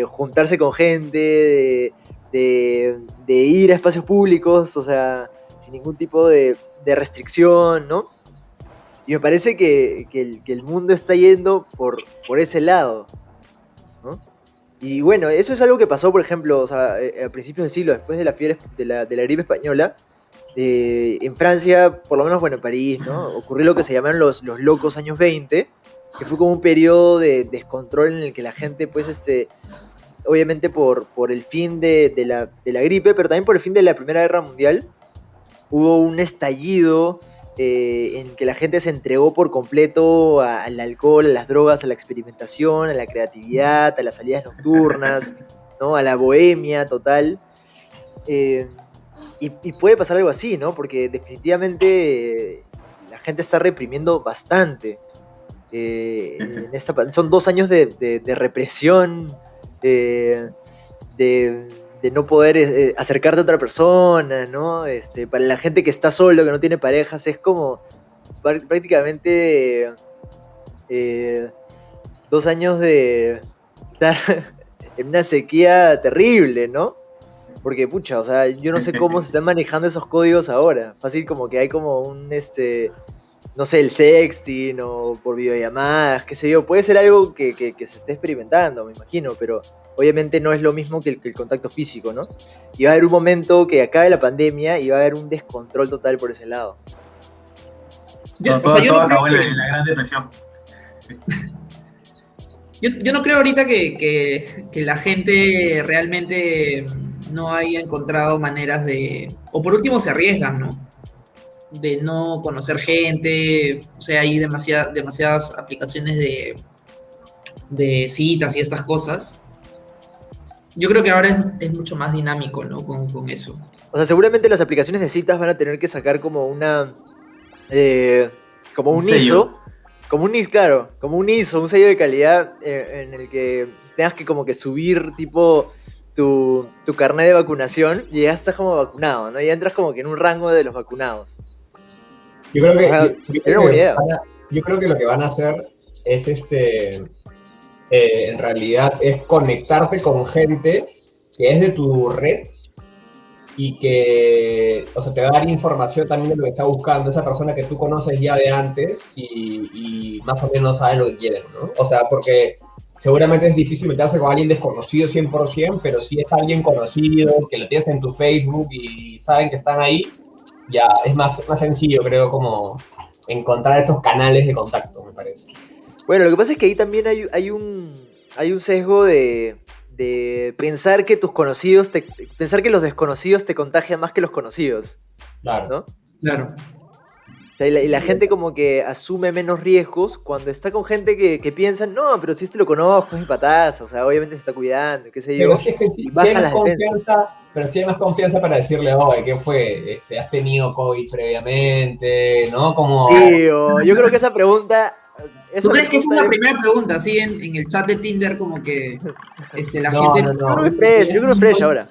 juntarse con gente, de, ir a espacios públicos, o sea, sin ningún tipo de, restricción, ¿no? Y me parece que, el, mundo está yendo por, ese lado, ¿no? Y bueno, eso es algo que pasó, por ejemplo, eh, a principios del siglo, después de la fiebre de la, de la gripe española, eh, en Francia, por lo menos, bueno, en París, ¿no? Ocurrió lo que se llamaron los, los locos años 20, que fue como un periodo de descontrol en el que la gente, pues, este, obviamente por, por el fin de, la, gripe, pero también por el fin de la Primera Guerra Mundial, hubo un estallido eh, en que la gente se entregó por completo al alcohol, a las drogas, a la experimentación, a la creatividad, a las salidas nocturnas, ¿no? a la bohemia total. Eh, y, puede pasar algo así, ¿no? Porque definitivamente la gente está reprimiendo bastante. Eh, son dos años de, represión, de, no poder eh, acercarte a otra persona, ¿no? Este, para la gente que está solo, que no tiene parejas, es como prácticamente eh, dos años de estar en una sequía terrible, ¿no? Porque, pucha, o sea, yo no sé cómo se están manejando esos códigos ahora. Fácil como que hay como un, este, no sé, el sexting o por videollamadas, qué sé yo. Puede ser algo que, se esté experimentando, me imagino, pero obviamente no es lo mismo que el, contacto físico, ¿no? Y va a haber un momento que acabe la pandemia y va a haber un descontrol total por ese lado. Yo, todo, acabó en la Gran Depresión. Yo, no creo ahorita que, que la gente realmente no haya encontrado maneras de, o por último se arriesgan, ¿no? De no conocer gente, o sea, hay demasiadas aplicaciones de, de citas y estas cosas. Yo creo que ahora es, mucho más dinámico, ¿no? Con, eso. O sea, seguramente las aplicaciones de citas van a tener que sacar como una. Eh, como un, ISO. Como un ISO, claro. Como un ISO, un sello de calidad eh, en el que tengas que como que subir tipo tu, tu carnet de vacunación y ya estás como vacunado, ¿no? Y entras como que en un rango de los vacunados. Yo creo que, yo, creo que lo que van a hacer es este, eh, en realidad, es conectarte con gente que es de tu red y que, o sea, te va a dar información también de lo que está buscando esa persona que tú conoces ya de antes y, y más o menos sabe lo que quieren, ¿no? O sea, porque seguramente es difícil meterse con alguien desconocido 100%, pero si es alguien conocido, que lo tienes en tu Facebook y saben que están ahí, ya es más, más sencillo, creo, como encontrar esos canales de contacto, me parece. Bueno, lo que pasa es que ahí también hay, hay un hay un sesgo de, pensar que tus conocidos, te, pensar que los desconocidos te contagian más que los conocidos. Claro. ¿no? Claro. Y, la, gente como que asume menos riesgos cuando está con gente que, que piensa, no, pero si este lo conozco, es mi pataza, o sea, obviamente se está cuidando, qué sé yo. Pero si, es que, si hay confianza, pero si hay más confianza para decirle, oye, ¿qué fue? Este, ¿Has tenido COVID previamente? ¿No? Como... Tío, yo creo que esa pregunta ¿Tú crees que esa es la primera pregunta? Así en, en, el chat de Tinder, como que este, la gente. No, no. Yo creo que es yo creo que fresh ahora.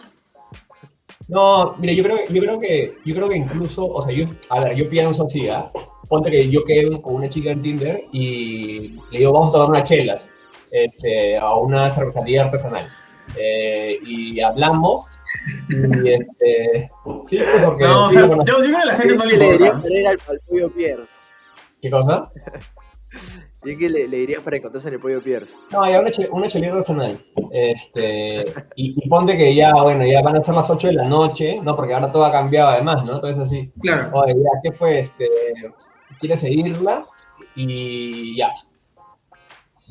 No, mire, yo creo, yo creo que, yo creo que incluso, o sea, yo, a ver, yo pienso así, ¿ah? Ponte que yo quedo con una chica en Tinder y le digo, vamos a tomar unas chelas este, a una cervecería artesanal. Eh, y hablamos y este sí porque no o sea, yo, yo, creo que la gente no le diría al pollo Pierce ¿qué cosa? ¿Y qué le, le, dirías para encontrarse en el pollo Pierce? No, ya una, una chelita artesanal. Este, y, y, ponte que ya, bueno, ya van a ser las 8 de la noche, ¿no? Porque ahora todo ha cambiado además, ¿no? Entonces así. Claro. Oye, ya, ¿qué fue? Este, ¿Quieres seguirla? Y ya.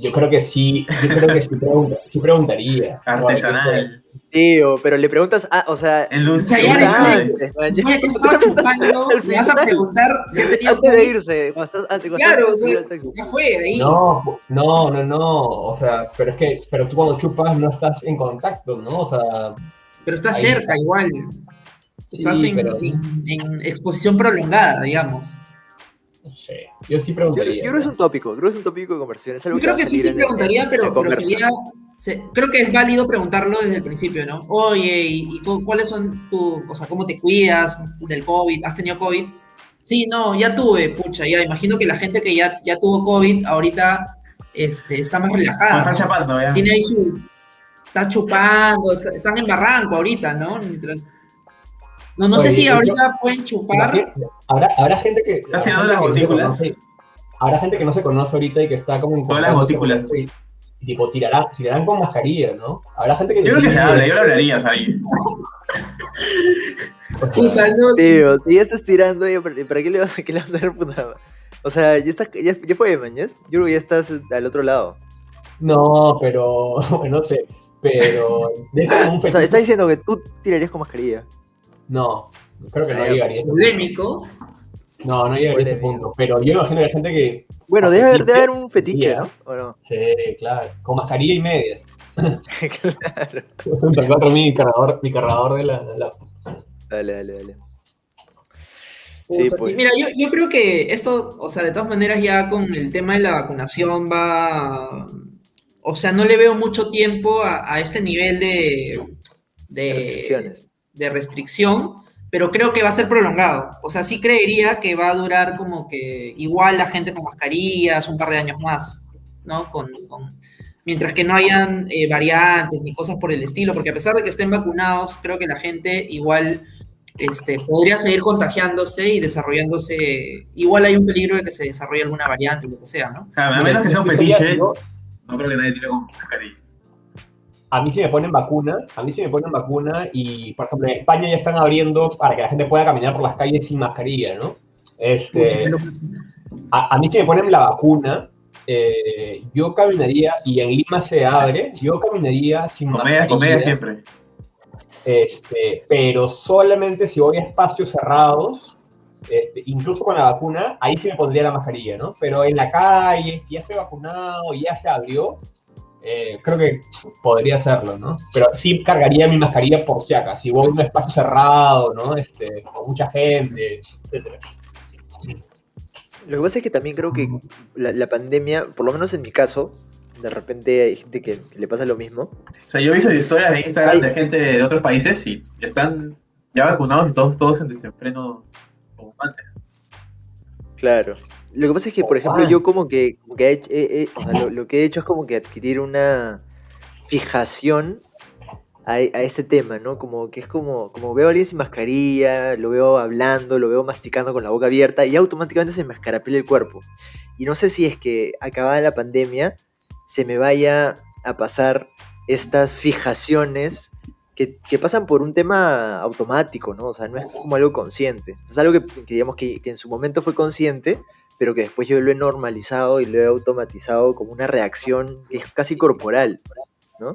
Yo creo que sí, yo creo que sí, pregunta, sí preguntaría. Artesanal. Tío, pero le preguntas, ah, o sea, en luz. O sea, ya después, ya que estaba chupando, le vas a preguntar si ha tenido Antes de irse, cuando estás, antes, Claro, o sea, ya fue ahí. No, no, no, no, o sea, pero es que, pero tú cuando chupas no estás en contacto, ¿no? O sea. Pero estás cerca igual. Estás en, en exposición prolongada, digamos. Yo sí preguntaría. Yo, creo que es un tópico, creo que es un tópico de conversión. Es algo yo creo que, sí sí preguntaría, pero, sería. creo que es válido preguntarlo desde el principio, ¿no? Oye, ¿y, cuáles son tus. O sea, cómo te cuidas del COVID? ¿Has tenido COVID? Sí, no, ya tuve, pucha, ya. Imagino que la gente que ya, ya tuvo COVID ahorita este, está más relajada. Está chapando, ya. Tiene ahí su. Está chupando, están en barranco ahorita, ¿no? Mientras no, no sé si ahorita pueden chupar. Habrá, habrá gente que. ¿Estás tirando las gotículas? habrá gente que no se conoce ahorita y que está como en. Todas las gotículas. tipo, tirarán, tirarán con mascarilla, ¿no? Habrá gente que. Yo creo que se habla, yo lo hablaría, ¿sabes? Tío, si ya estás tirando, ¿para qué le vas, qué le vas a dar puta? O sea, ya, está, ya, ya fue, mañas. Yo creo que ya estás al otro lado. No, pero. No sé. Pero. Un o sea, está diciendo que tú tirarías con mascarilla. No, creo que no llegaría. Polémico. No, no llegaría a ese punto. Pero yo imagino que hay gente que. Bueno, debe haber, debe haber un fetiche, ¿no? ¿O no? Sí, claro. Con mascarilla y medias. claro. mi cargador, mi cargador de la, la. Dale, dale, dale. Sí, pues. Mira, yo, yo, creo que esto, o sea, de todas maneras ya con el tema de la vacunación va, o sea, no le veo mucho tiempo a, a este nivel de, de, de restricción, pero creo que va a ser prolongado. O sea, sí creería que va a durar como que igual la gente con mascarillas un par de años más, ¿no? Con, mientras que no hayan eh, variantes ni cosas por el estilo, porque a pesar de que estén vacunados, creo que la gente igual este, podría seguir contagiándose y desarrollándose. Igual hay un peligro de que se desarrolle alguna variante o lo que sea, ¿no? a menos que sea un fetiche, no creo que nadie tire con mascarilla a mí sí me ponen vacuna, a mí sí me ponen vacuna y, por ejemplo, en España ya están abriendo para que la gente pueda caminar por las calles sin mascarilla, ¿no? Este, a, mí sí me ponen la vacuna, eh, yo caminaría, y en Lima se abre, yo caminaría sin mascarilla. Comedia siempre. Este, pero solamente si voy a espacios cerrados, este, incluso con la vacuna, ahí sí me pondría la mascarilla, ¿no? Pero en la calle, si ya estoy vacunado y ya se abrió, eh, creo que podría hacerlo, ¿no? Pero sí cargaría mi mascarilla por si acaso, si voy a un espacio cerrado, ¿no? Este, con mucha gente, etcétera. Lo que pasa es que también creo que la, pandemia, por lo menos en mi caso, de repente hay gente que, le pasa lo mismo. O sea, yo he visto historias de Instagram de gente de otros países y están ya vacunados y todos, todos en desenfreno como antes. Claro. Lo que pasa es que, por ejemplo, yo como que, lo, que he hecho es como que adquirir una fijación a, este tema, ¿no? Como que es como, como veo a alguien sin mascarilla, lo veo hablando, lo veo masticando con la boca abierta y automáticamente se me escarapela el cuerpo. Y no sé si es que acabada la pandemia se me vaya a pasar estas fijaciones que, pasan por un tema automático, ¿no? O sea, no es como algo consciente. Es algo que, digamos que, en su momento fue consciente, pero que después yo lo he normalizado y lo he automatizado como una reacción que es casi corporal, ¿no?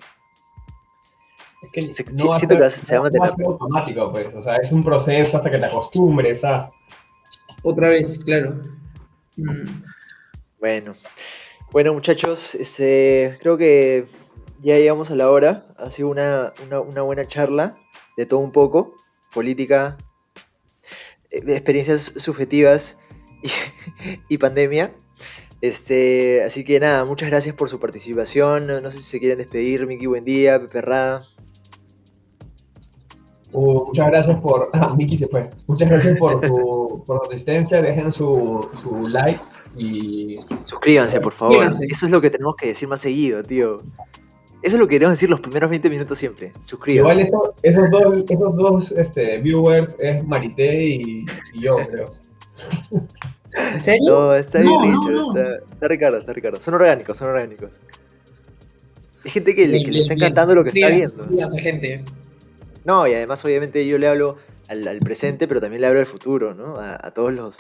Es que no siento que se va a mantener. automático, pues. O sea, es un proceso hasta que te acostumbres a. Otra vez, claro. Mm. Bueno. Bueno, muchachos, este, creo que ya llegamos a la hora. Ha sido una, buena charla de todo un poco. Política, eh, de experiencias subjetivas y, pandemia. Este, así que nada, muchas gracias por su participación. No, sé si se quieren despedir, Miki, buen día, Pepe Rada. Uh, muchas gracias por. Ah, Miki se fue. Muchas gracias por tu, por asistencia. Dejen su, su like y. Suscríbanse, por favor. Eso es lo que tenemos que decir más seguido, tío. Eso es lo que queremos decir los primeros 20 minutos siempre. Suscríbanse. Igual esos dos, esos dos este, viewers es Marité y, yo, creo. ¿En serio? No, está bien Está, Ricardo, está Ricardo. Son orgánicos, son orgánicos. Hay gente que, le, está encantando lo que está viendo. gente. No, y además obviamente yo le hablo al, presente, pero también le hablo al futuro, ¿no? A, todos los...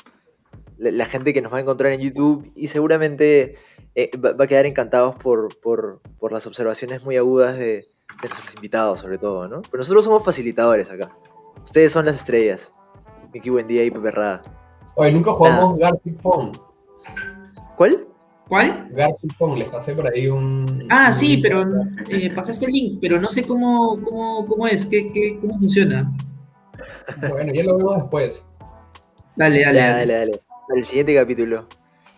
La, gente que nos va a encontrar en YouTube y seguramente eh, va, a quedar encantados por, las observaciones muy agudas de, nuestros invitados, sobre todo, ¿no? Pero nosotros somos facilitadores acá. Ustedes son las estrellas. Miki Buendía y Pepe Rada. Oye, nunca jugamos Gartic Phone. ¿Cuál? ¿Cuál? Gartic Phone, les pasé por ahí un. Ah, sí, pero eh, pasaste el link, pero no sé cómo, cómo, cómo es, qué, qué, cómo funciona. Bueno, ya lo vemos después. Dale, dale, dale. Dale, dale. El siguiente capítulo.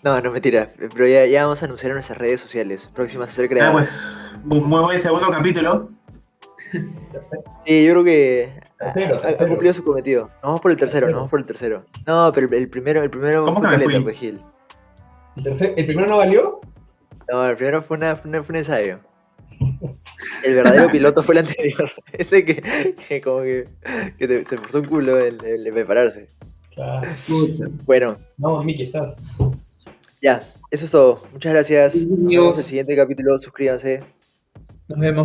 No, no mentira, pero ya, ya vamos a anunciar en nuestras redes sociales próximas a ser creadas. Ah, pues, muy buen segundo capítulo. Sí, yo creo que ha, cumplido su cometido. Nos vamos por el tercero, nos vamos por el tercero. No, pero el, primero, el primero ¿Cómo fue que pues, Gil. ¿El, primero no valió? No, el primero fue, una, fue, un ensayo. El verdadero piloto fue el anterior. Ese que, que como que, que se forzó un culo el, el, prepararse. Claro. Bueno. No, Miki, estás. Ya, eso es todo. Muchas gracias. Nos vemos en el siguiente capítulo. Suscríbanse. Nos vemos.